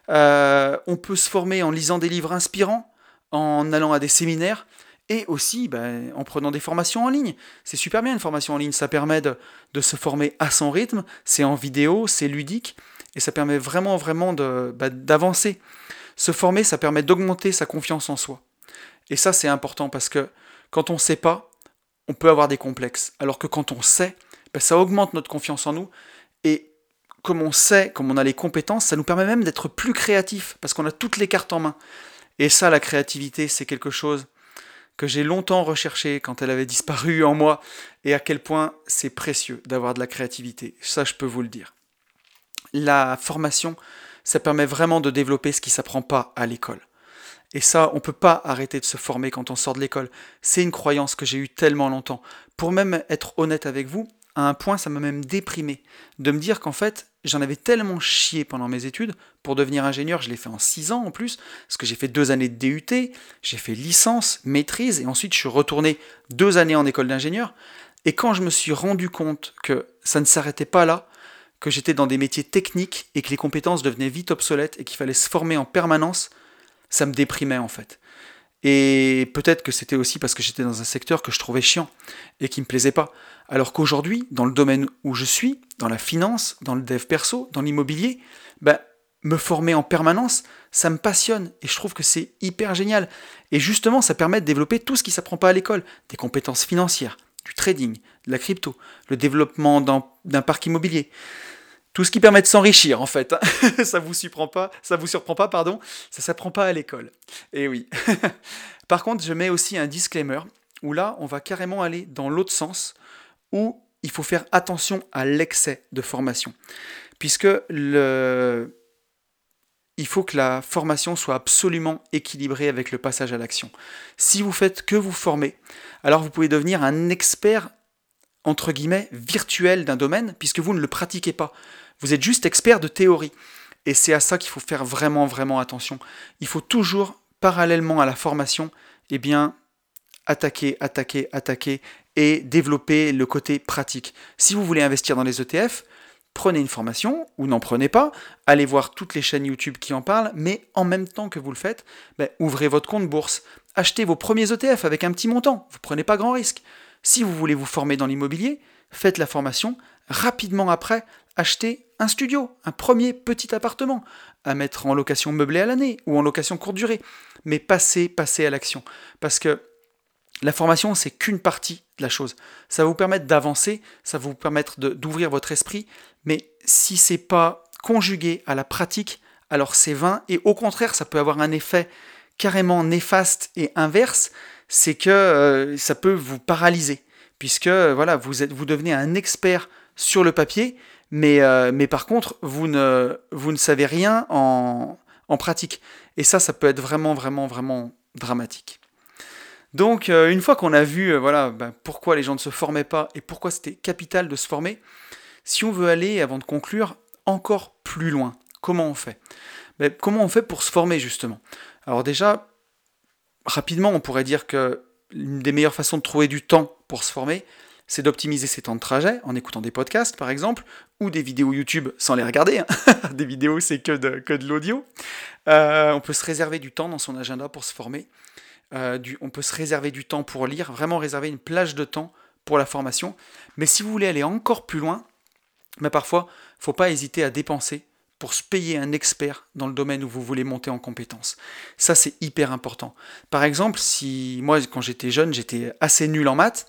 Euh, on peut se former en lisant des livres inspirants, en allant à des séminaires et aussi ben, en prenant des formations en ligne. C'est super bien une formation en ligne, ça permet de, se former à son rythme, c'est en vidéo, c'est ludique, et ça permet vraiment, vraiment ben, d'avancer. se former, ça permet d'augmenter sa confiance en soi. Et ça, c'est important parce que quand on ne sait pas, on peut avoir des complexes. Alors que quand on sait, ben, ça augmente notre confiance en nous. Et comme on sait, comme on a les compétences, ça nous permet même d'être plus créatifs, parce qu'on a toutes les cartes en main. Et ça, la créativité, c'est quelque chose que j'ai longtemps recherché quand elle avait disparu en moi, et à quel point c'est précieux d'avoir de la créativité. Ça, je peux vous le dire. La formation, ça permet vraiment de développer ce qui s'apprend pas à l'école. Et ça, on ne peut pas arrêter de se former quand on sort de l'école. C'est une croyance que j'ai eue tellement longtemps. Pour même être honnête avec vous, à un point, ça m'a même déprimé de me dire qu'en fait, j'en avais tellement chié pendant mes études. Pour devenir ingénieur, je l'ai fait en 6 ans en plus, parce que j'ai fait deux années de DUT, j'ai fait licence, maîtrise, et ensuite je suis retourné deux années en école d'ingénieur. Et quand je me suis rendu compte que ça ne s'arrêtait pas là, que j'étais dans des métiers techniques et que les compétences devenaient vite obsolètes et qu'il fallait se former en permanence, ça me déprimait en fait. Et peut-être que c'était aussi parce que j'étais dans un secteur que je trouvais chiant et qui me plaisait pas. Alors qu'aujourd'hui, dans le domaine où je suis, dans la finance, dans le dev perso, dans l'immobilier, ben, me former en permanence, ça me passionne et je trouve que c'est hyper génial. Et justement, ça permet de développer tout ce qui ne s'apprend pas à l'école, des compétences financières, du trading, de la crypto, le développement d'un parc immobilier. Tout ce qui permet de s'enrichir, en fait. Hein. ça vous surprend pas, ça vous surprend pas, pardon. Ça s'apprend pas à l'école. Et oui. Par contre, je mets aussi un disclaimer où là, on va carrément aller dans l'autre sens, où il faut faire attention à l'excès de formation, puisque il faut que la formation soit absolument équilibrée avec le passage à l'action. Si vous faites que vous former, alors vous pouvez devenir un expert entre guillemets virtuel d'un domaine puisque vous ne le pratiquez pas. Vous êtes juste expert de théorie. Et c'est à ça qu'il faut faire vraiment, vraiment attention. Il faut toujours, parallèlement à la formation, eh bien, attaquer, attaquer, attaquer et développer le côté pratique. Si vous voulez investir dans les ETF, prenez une formation ou n'en prenez pas, allez voir toutes les chaînes YouTube qui en parlent, mais en même temps que vous le faites, ben, ouvrez votre compte bourse, achetez vos premiers ETF avec un petit montant, vous ne prenez pas grand risque. Si vous voulez vous former dans l'immobilier, faites la formation, rapidement après, achetez un studio, un premier petit appartement, à mettre en location meublée à l'année ou en location courte durée. Mais passez, passez à l'action. Parce que la formation, c'est qu'une partie de la chose. Ça va vous permettre d'avancer, ça va vous permettre d'ouvrir votre esprit, mais si c'est pas conjugué à la pratique, alors c'est vain, et au contraire, ça peut avoir un effet carrément néfaste et inverse, c'est que euh, ça peut vous paralyser, puisque voilà, vous devenez un expert sur le papier, mais, euh, mais par contre, vous ne, vous ne savez rien en, en pratique. Et ça, ça peut être vraiment, vraiment, vraiment dramatique. Donc, euh, une fois qu'on a vu euh, voilà, ben, pourquoi les gens ne se formaient pas et pourquoi c'était capital de se former, si on veut aller, avant de conclure, encore plus loin, comment on fait? Ben, Comment on fait pour se former justement? Alors déjà, rapidement, on pourrait dire que l'une des meilleures façons de trouver du temps pour se former, c'est d'optimiser ses temps de trajet en écoutant des podcasts par exemple, ou des vidéos YouTube sans les regarder. Hein. des vidéos, c'est que de, l'audio. Euh, on peut se réserver du temps dans son agenda pour se former. Euh, on peut se réserver du temps pour lire, vraiment réserver une plage de temps pour la formation. Mais si vous voulez aller encore plus loin, mais parfois, faut pas hésiter à dépenser pour se payer un expert dans le domaine où vous voulez monter en compétence. Ça, c'est hyper important. Par exemple, si moi, quand j'étais jeune, j'étais assez nul en maths,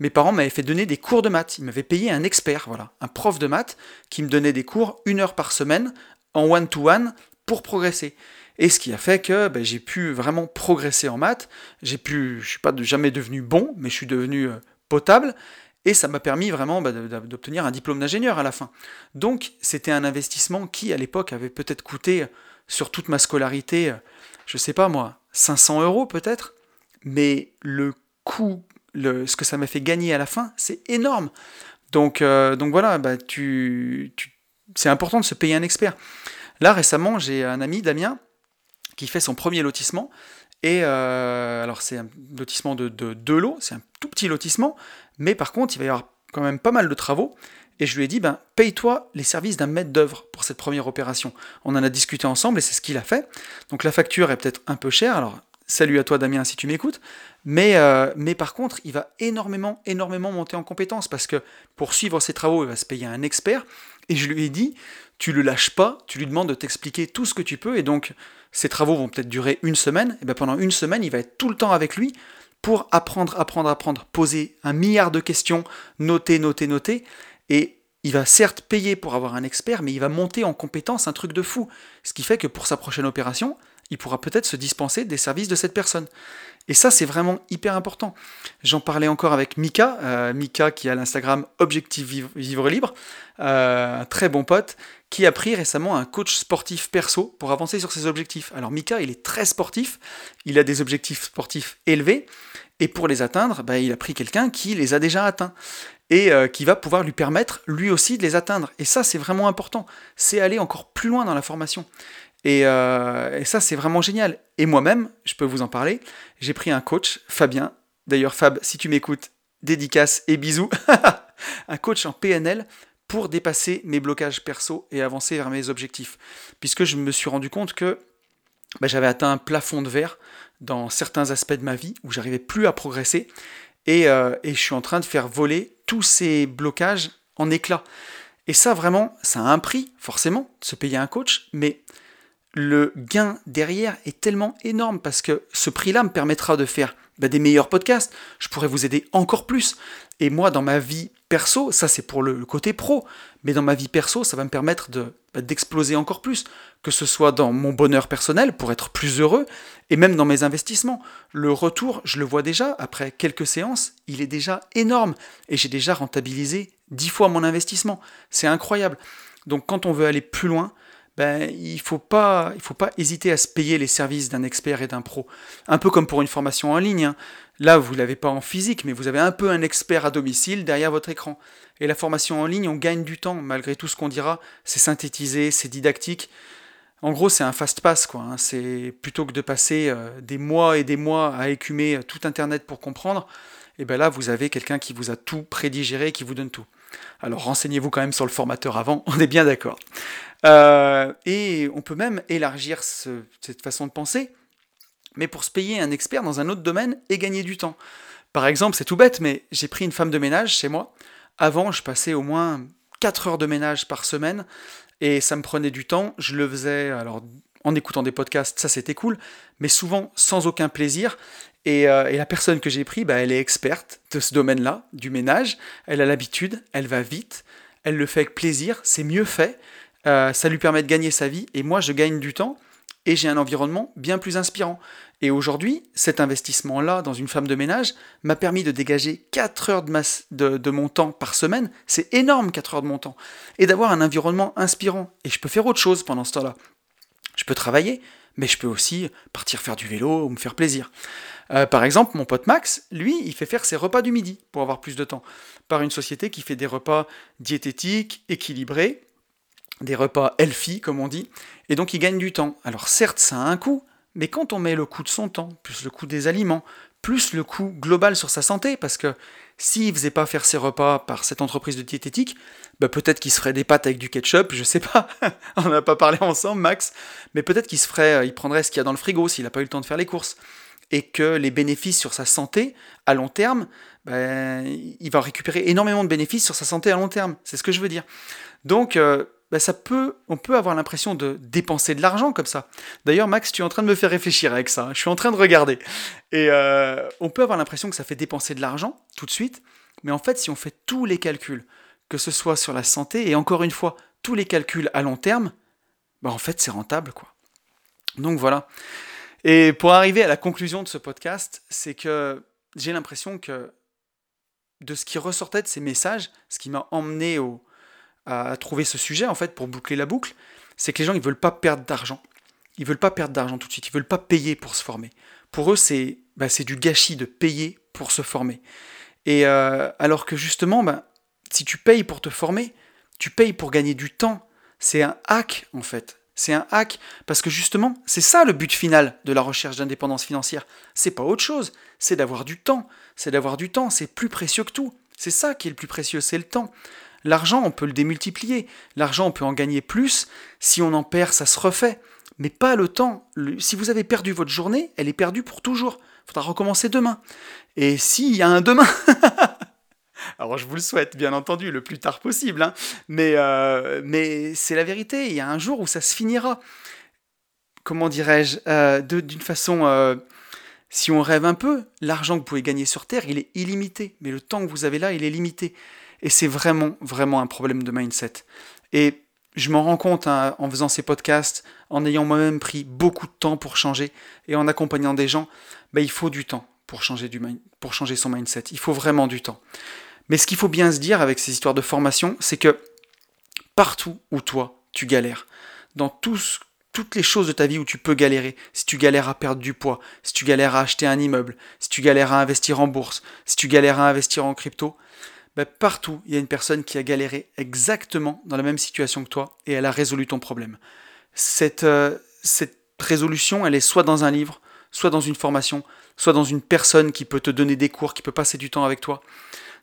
mes parents m'avaient fait donner des cours de maths. Ils m'avaient payé un expert, voilà, un prof de maths qui me donnait des cours une heure par semaine en one-to-one pour progresser. Et ce qui a fait que ben, j'ai pu vraiment progresser en maths. J'ai pu, je suis pas jamais devenu bon, mais je suis devenu euh, potable. Et ça m'a permis vraiment ben, d'obtenir un diplôme d'ingénieur à la fin. Donc c'était un investissement qui, à l'époque, avait peut-être coûté sur toute ma scolarité, je sais pas moi, 500 euros peut-être. Mais le coût, ce que ça m'a fait gagner à la fin, c'est énorme. Donc, euh, donc voilà, bah, c'est important de se payer un expert. Là, récemment, j'ai un ami, Damien, qui fait son premier lotissement. Et euh, alors c'est un lotissement de, deux lots, c'est un tout petit lotissement, mais par contre il va y avoir quand même pas mal de travaux. Et je lui ai dit, ben, paye-toi les services d'un maître d'œuvre pour cette première opération. On en a discuté ensemble et c'est ce qu'il a fait. Donc la facture est peut-être un peu chère. Alors salut à toi Damien si tu m'écoutes. Mais, euh, mais par contre, il va énormément, énormément monter en compétence parce que pour suivre ses travaux, il va se payer un expert. Et je lui ai dit, tu le lâches pas, tu lui demandes de t'expliquer tout ce que tu peux. Et donc, ces travaux vont peut-être durer une semaine, et bien pendant une semaine, il va être tout le temps avec lui pour apprendre, apprendre, apprendre, poser un milliard de questions, noter, noter, noter, et il va certes payer pour avoir un expert, mais il va monter en compétence un truc de fou. Ce qui fait que pour sa prochaine opération, il pourra peut-être se dispenser des services de cette personne. Et ça, c'est vraiment hyper important. J'en parlais encore avec Mika, euh, Mika qui a l'Instagram Objectif Vivre, Libre, euh, un très bon pote, qui a pris récemment un coach sportif perso pour avancer sur ses objectifs. Alors Mika, il est très sportif, il a des objectifs sportifs élevés, et pour les atteindre, bah, il a pris quelqu'un qui les a déjà atteints et euh, qui va pouvoir lui permettre lui aussi de les atteindre. Et ça, c'est vraiment important. C'est aller encore plus loin dans la formation. Euh, et, ça, c'est vraiment génial. Et moi-même, je peux vous en parler, j'ai pris un coach, Fabien. D'ailleurs, Fab, si tu m'écoutes, dédicace et bisous. un coach en PNL pour dépasser mes blocages perso et avancer vers mes objectifs. Puisque je me suis rendu compte que bah, j'avais atteint un plafond de verre dans certains aspects de ma vie où j'arrivais plus à progresser. Et, euh, et je suis en train de faire voler tous ces blocages en éclats. Et ça, vraiment, ça a un prix, forcément, de se payer un coach, mais le gain derrière est tellement énorme parce que ce prix-là me permettra de faire bah, des meilleurs podcasts, je pourrais vous aider encore plus. Et moi, dans ma vie perso, ça c'est pour le, côté pro, mais dans ma vie perso, ça va me permettre bah, d'exploser encore plus, que ce soit dans mon bonheur personnel pour être plus heureux, et même dans mes investissements. Le retour, je le vois déjà, après quelques séances, il est déjà énorme, et j'ai déjà rentabilisé dix fois mon investissement. C'est incroyable. Donc quand on veut aller plus loin, ben, il ne faut, pas, faut pas hésiter à se payer les services d'un expert et d'un pro. Un peu comme pour une formation en ligne. Hein. Là, vous ne l'avez pas en physique, mais vous avez un peu un expert à domicile derrière votre écran. Et la formation en ligne, on gagne du temps, malgré tout ce qu'on dira. C'est synthétisé, c'est didactique. En gros, c'est un fast-pass, quoi. Hein. C'est plutôt que de passer euh, des mois et des mois à écumer euh, tout Internet pour comprendre. Et bien là, vous avez quelqu'un qui vous a tout prédigéré, qui vous donne tout. Alors renseignez-vous quand même sur le formateur avant, on est bien d'accord. Euh, et on peut même élargir cette façon de penser, mais pour se payer un expert dans un autre domaine et gagner du temps. Par exemple, c'est tout bête, mais j'ai pris une femme de ménage chez moi. Avant, je passais au moins 4 heures de ménage par semaine et ça me prenait du temps. Je le faisais alors en écoutant des podcasts, ça c'était cool, mais souvent sans aucun plaisir. Et, euh, la personne que j'ai pris, bah, elle est experte de ce domaine-là, du ménage. Elle a l'habitude, elle va vite, elle le fait avec plaisir, c'est mieux fait. Euh, ça lui permet de gagner sa vie et moi je gagne du temps et j'ai un environnement bien plus inspirant. Et aujourd'hui, cet investissement-là dans une femme de ménage m'a permis de dégager 4 heures de, mon temps par semaine. C'est énorme 4 heures de mon temps. Et d'avoir un environnement inspirant. Et je peux faire autre chose pendant ce temps-là. Je peux travailler, mais je peux aussi partir faire du vélo ou me faire plaisir. Euh, par exemple, mon pote Max, lui, il fait faire ses repas du midi pour avoir plus de temps. Par une société qui fait des repas diététiques, équilibrés, des repas healthy, comme on dit, et donc il gagne du temps. Alors certes, ça a un coût, mais quand on met le coût de son temps, plus le coût des aliments, plus le coût global sur sa santé, parce que s'il faisait pas faire ses repas par cette entreprise de diététique, bah peut-être qu'il se ferait des pâtes avec du ketchup, je sais pas, on n'a pas parlé ensemble, Max, mais peut-être qu'il se ferait, il prendrait ce qu'il y a dans le frigo s'il n'a pas eu le temps de faire les courses, et que les bénéfices sur sa santé à long terme, ben, il va récupérer énormément de bénéfices sur sa santé à long terme, c'est ce que je veux dire. Donc euh, bah, ça peut, on peut avoir l'impression de dépenser de l'argent comme ça. D'ailleurs, Max, tu es en train de me faire réfléchir avec ça. Je suis en train de regarder. Et euh, on peut avoir l'impression que ça fait dépenser de l'argent tout de suite. Mais en fait, si on fait tous les calculs, que ce soit sur la santé et encore une fois, tous les calculs à long terme, bah en fait, c'est rentable, quoi. Donc voilà. Et pour arriver à la conclusion de ce podcast, c'est que j'ai l'impression que de ce qui ressortait de ces messages, ce qui m'a emmené au, à trouver ce sujet, en fait, pour boucler la boucle, c'est que les gens, ils veulent pas perdre d'argent. Ils veulent pas perdre d'argent tout de suite, ils veulent pas payer pour se former. Pour eux, c'est bah, du gâchis de payer pour se former. Et euh, alors que justement, bah, si tu payes pour te former, tu payes pour gagner du temps. C'est un hack, en fait. C'est un hack parce que justement, c'est ça le but final de la recherche d'indépendance financière. C'est pas autre chose, c'est d'avoir du temps. C'est d'avoir du temps, c'est plus précieux que tout. C'est ça qui est le plus précieux, c'est le temps. L'argent, on peut le démultiplier. L'argent, on peut en gagner plus. Si on en perd, ça se refait. Mais pas le temps. si vous avez perdu votre journée, elle est perdue pour toujours. Il faudra recommencer demain. Et s'il y a un demain, alors je vous le souhaite, bien entendu, le plus tard possible, hein. mais, euh, mais c'est la vérité, il y a un jour où ça se finira. Comment dirais-je euh, D'une façon, euh, si on rêve un peu, l'argent que vous pouvez gagner sur Terre, il est illimité, mais le temps que vous avez là, il est limité. Et c'est vraiment, vraiment un problème de mindset. Et je m'en rends compte hein, en faisant ces podcasts, en ayant moi-même pris beaucoup de temps pour changer et en accompagnant des gens, bah, il faut du temps pour changer, du, pour changer son mindset. Il faut vraiment du temps. Mais ce qu'il faut bien se dire avec ces histoires de formation, c'est que partout où toi, tu galères, dans toutes les choses de ta vie où tu peux galérer, si tu galères à perdre du poids, si tu galères à acheter un immeuble, si tu galères à investir en bourse, si tu galères à investir en crypto, bah, partout, il y a une personne qui a galéré exactement dans la même situation que toi et elle a résolu ton problème. Cette, euh, cette résolution, elle est soit dans un livre, soit dans une formation, soit dans une personne qui peut te donner des cours, qui peut passer du temps avec toi.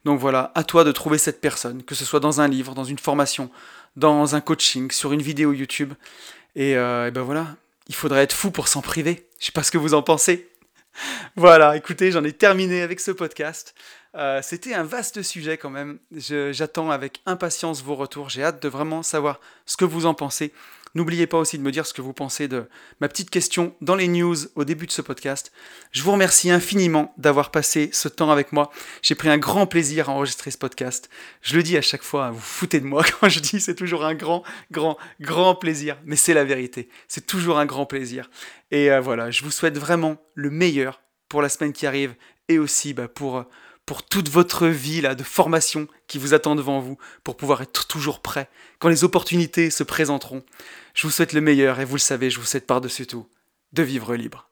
Donc voilà, à toi de trouver cette personne, que ce soit dans un livre, dans une formation, dans un coaching, sur une vidéo YouTube. Et, euh, et ben voilà, il faudrait être fou pour s'en priver. Je sais pas ce que vous en pensez. Voilà, écoutez, j'en ai terminé avec ce podcast. Euh, c'était un vaste sujet quand même. J'attends avec impatience vos retours. J'ai hâte de vraiment savoir ce que vous en pensez. N'oubliez pas aussi de me dire ce que vous pensez de ma petite question dans les news au début de ce podcast. Je vous remercie infiniment d'avoir passé ce temps avec moi. J'ai pris un grand plaisir à enregistrer ce podcast. Je le dis à chaque fois, vous foutez de moi quand je dis c'est toujours un grand, grand, grand plaisir. Mais c'est la vérité. C'est toujours un grand plaisir. Et euh, voilà, je vous souhaite vraiment le meilleur pour la semaine qui arrive et aussi bah, pour pour toute votre vie là, de formation qui vous attend devant vous, pour pouvoir être toujours prêt quand les opportunités se présenteront. Je vous souhaite le meilleur et vous le savez, je vous souhaite par-dessus tout de vivre libre.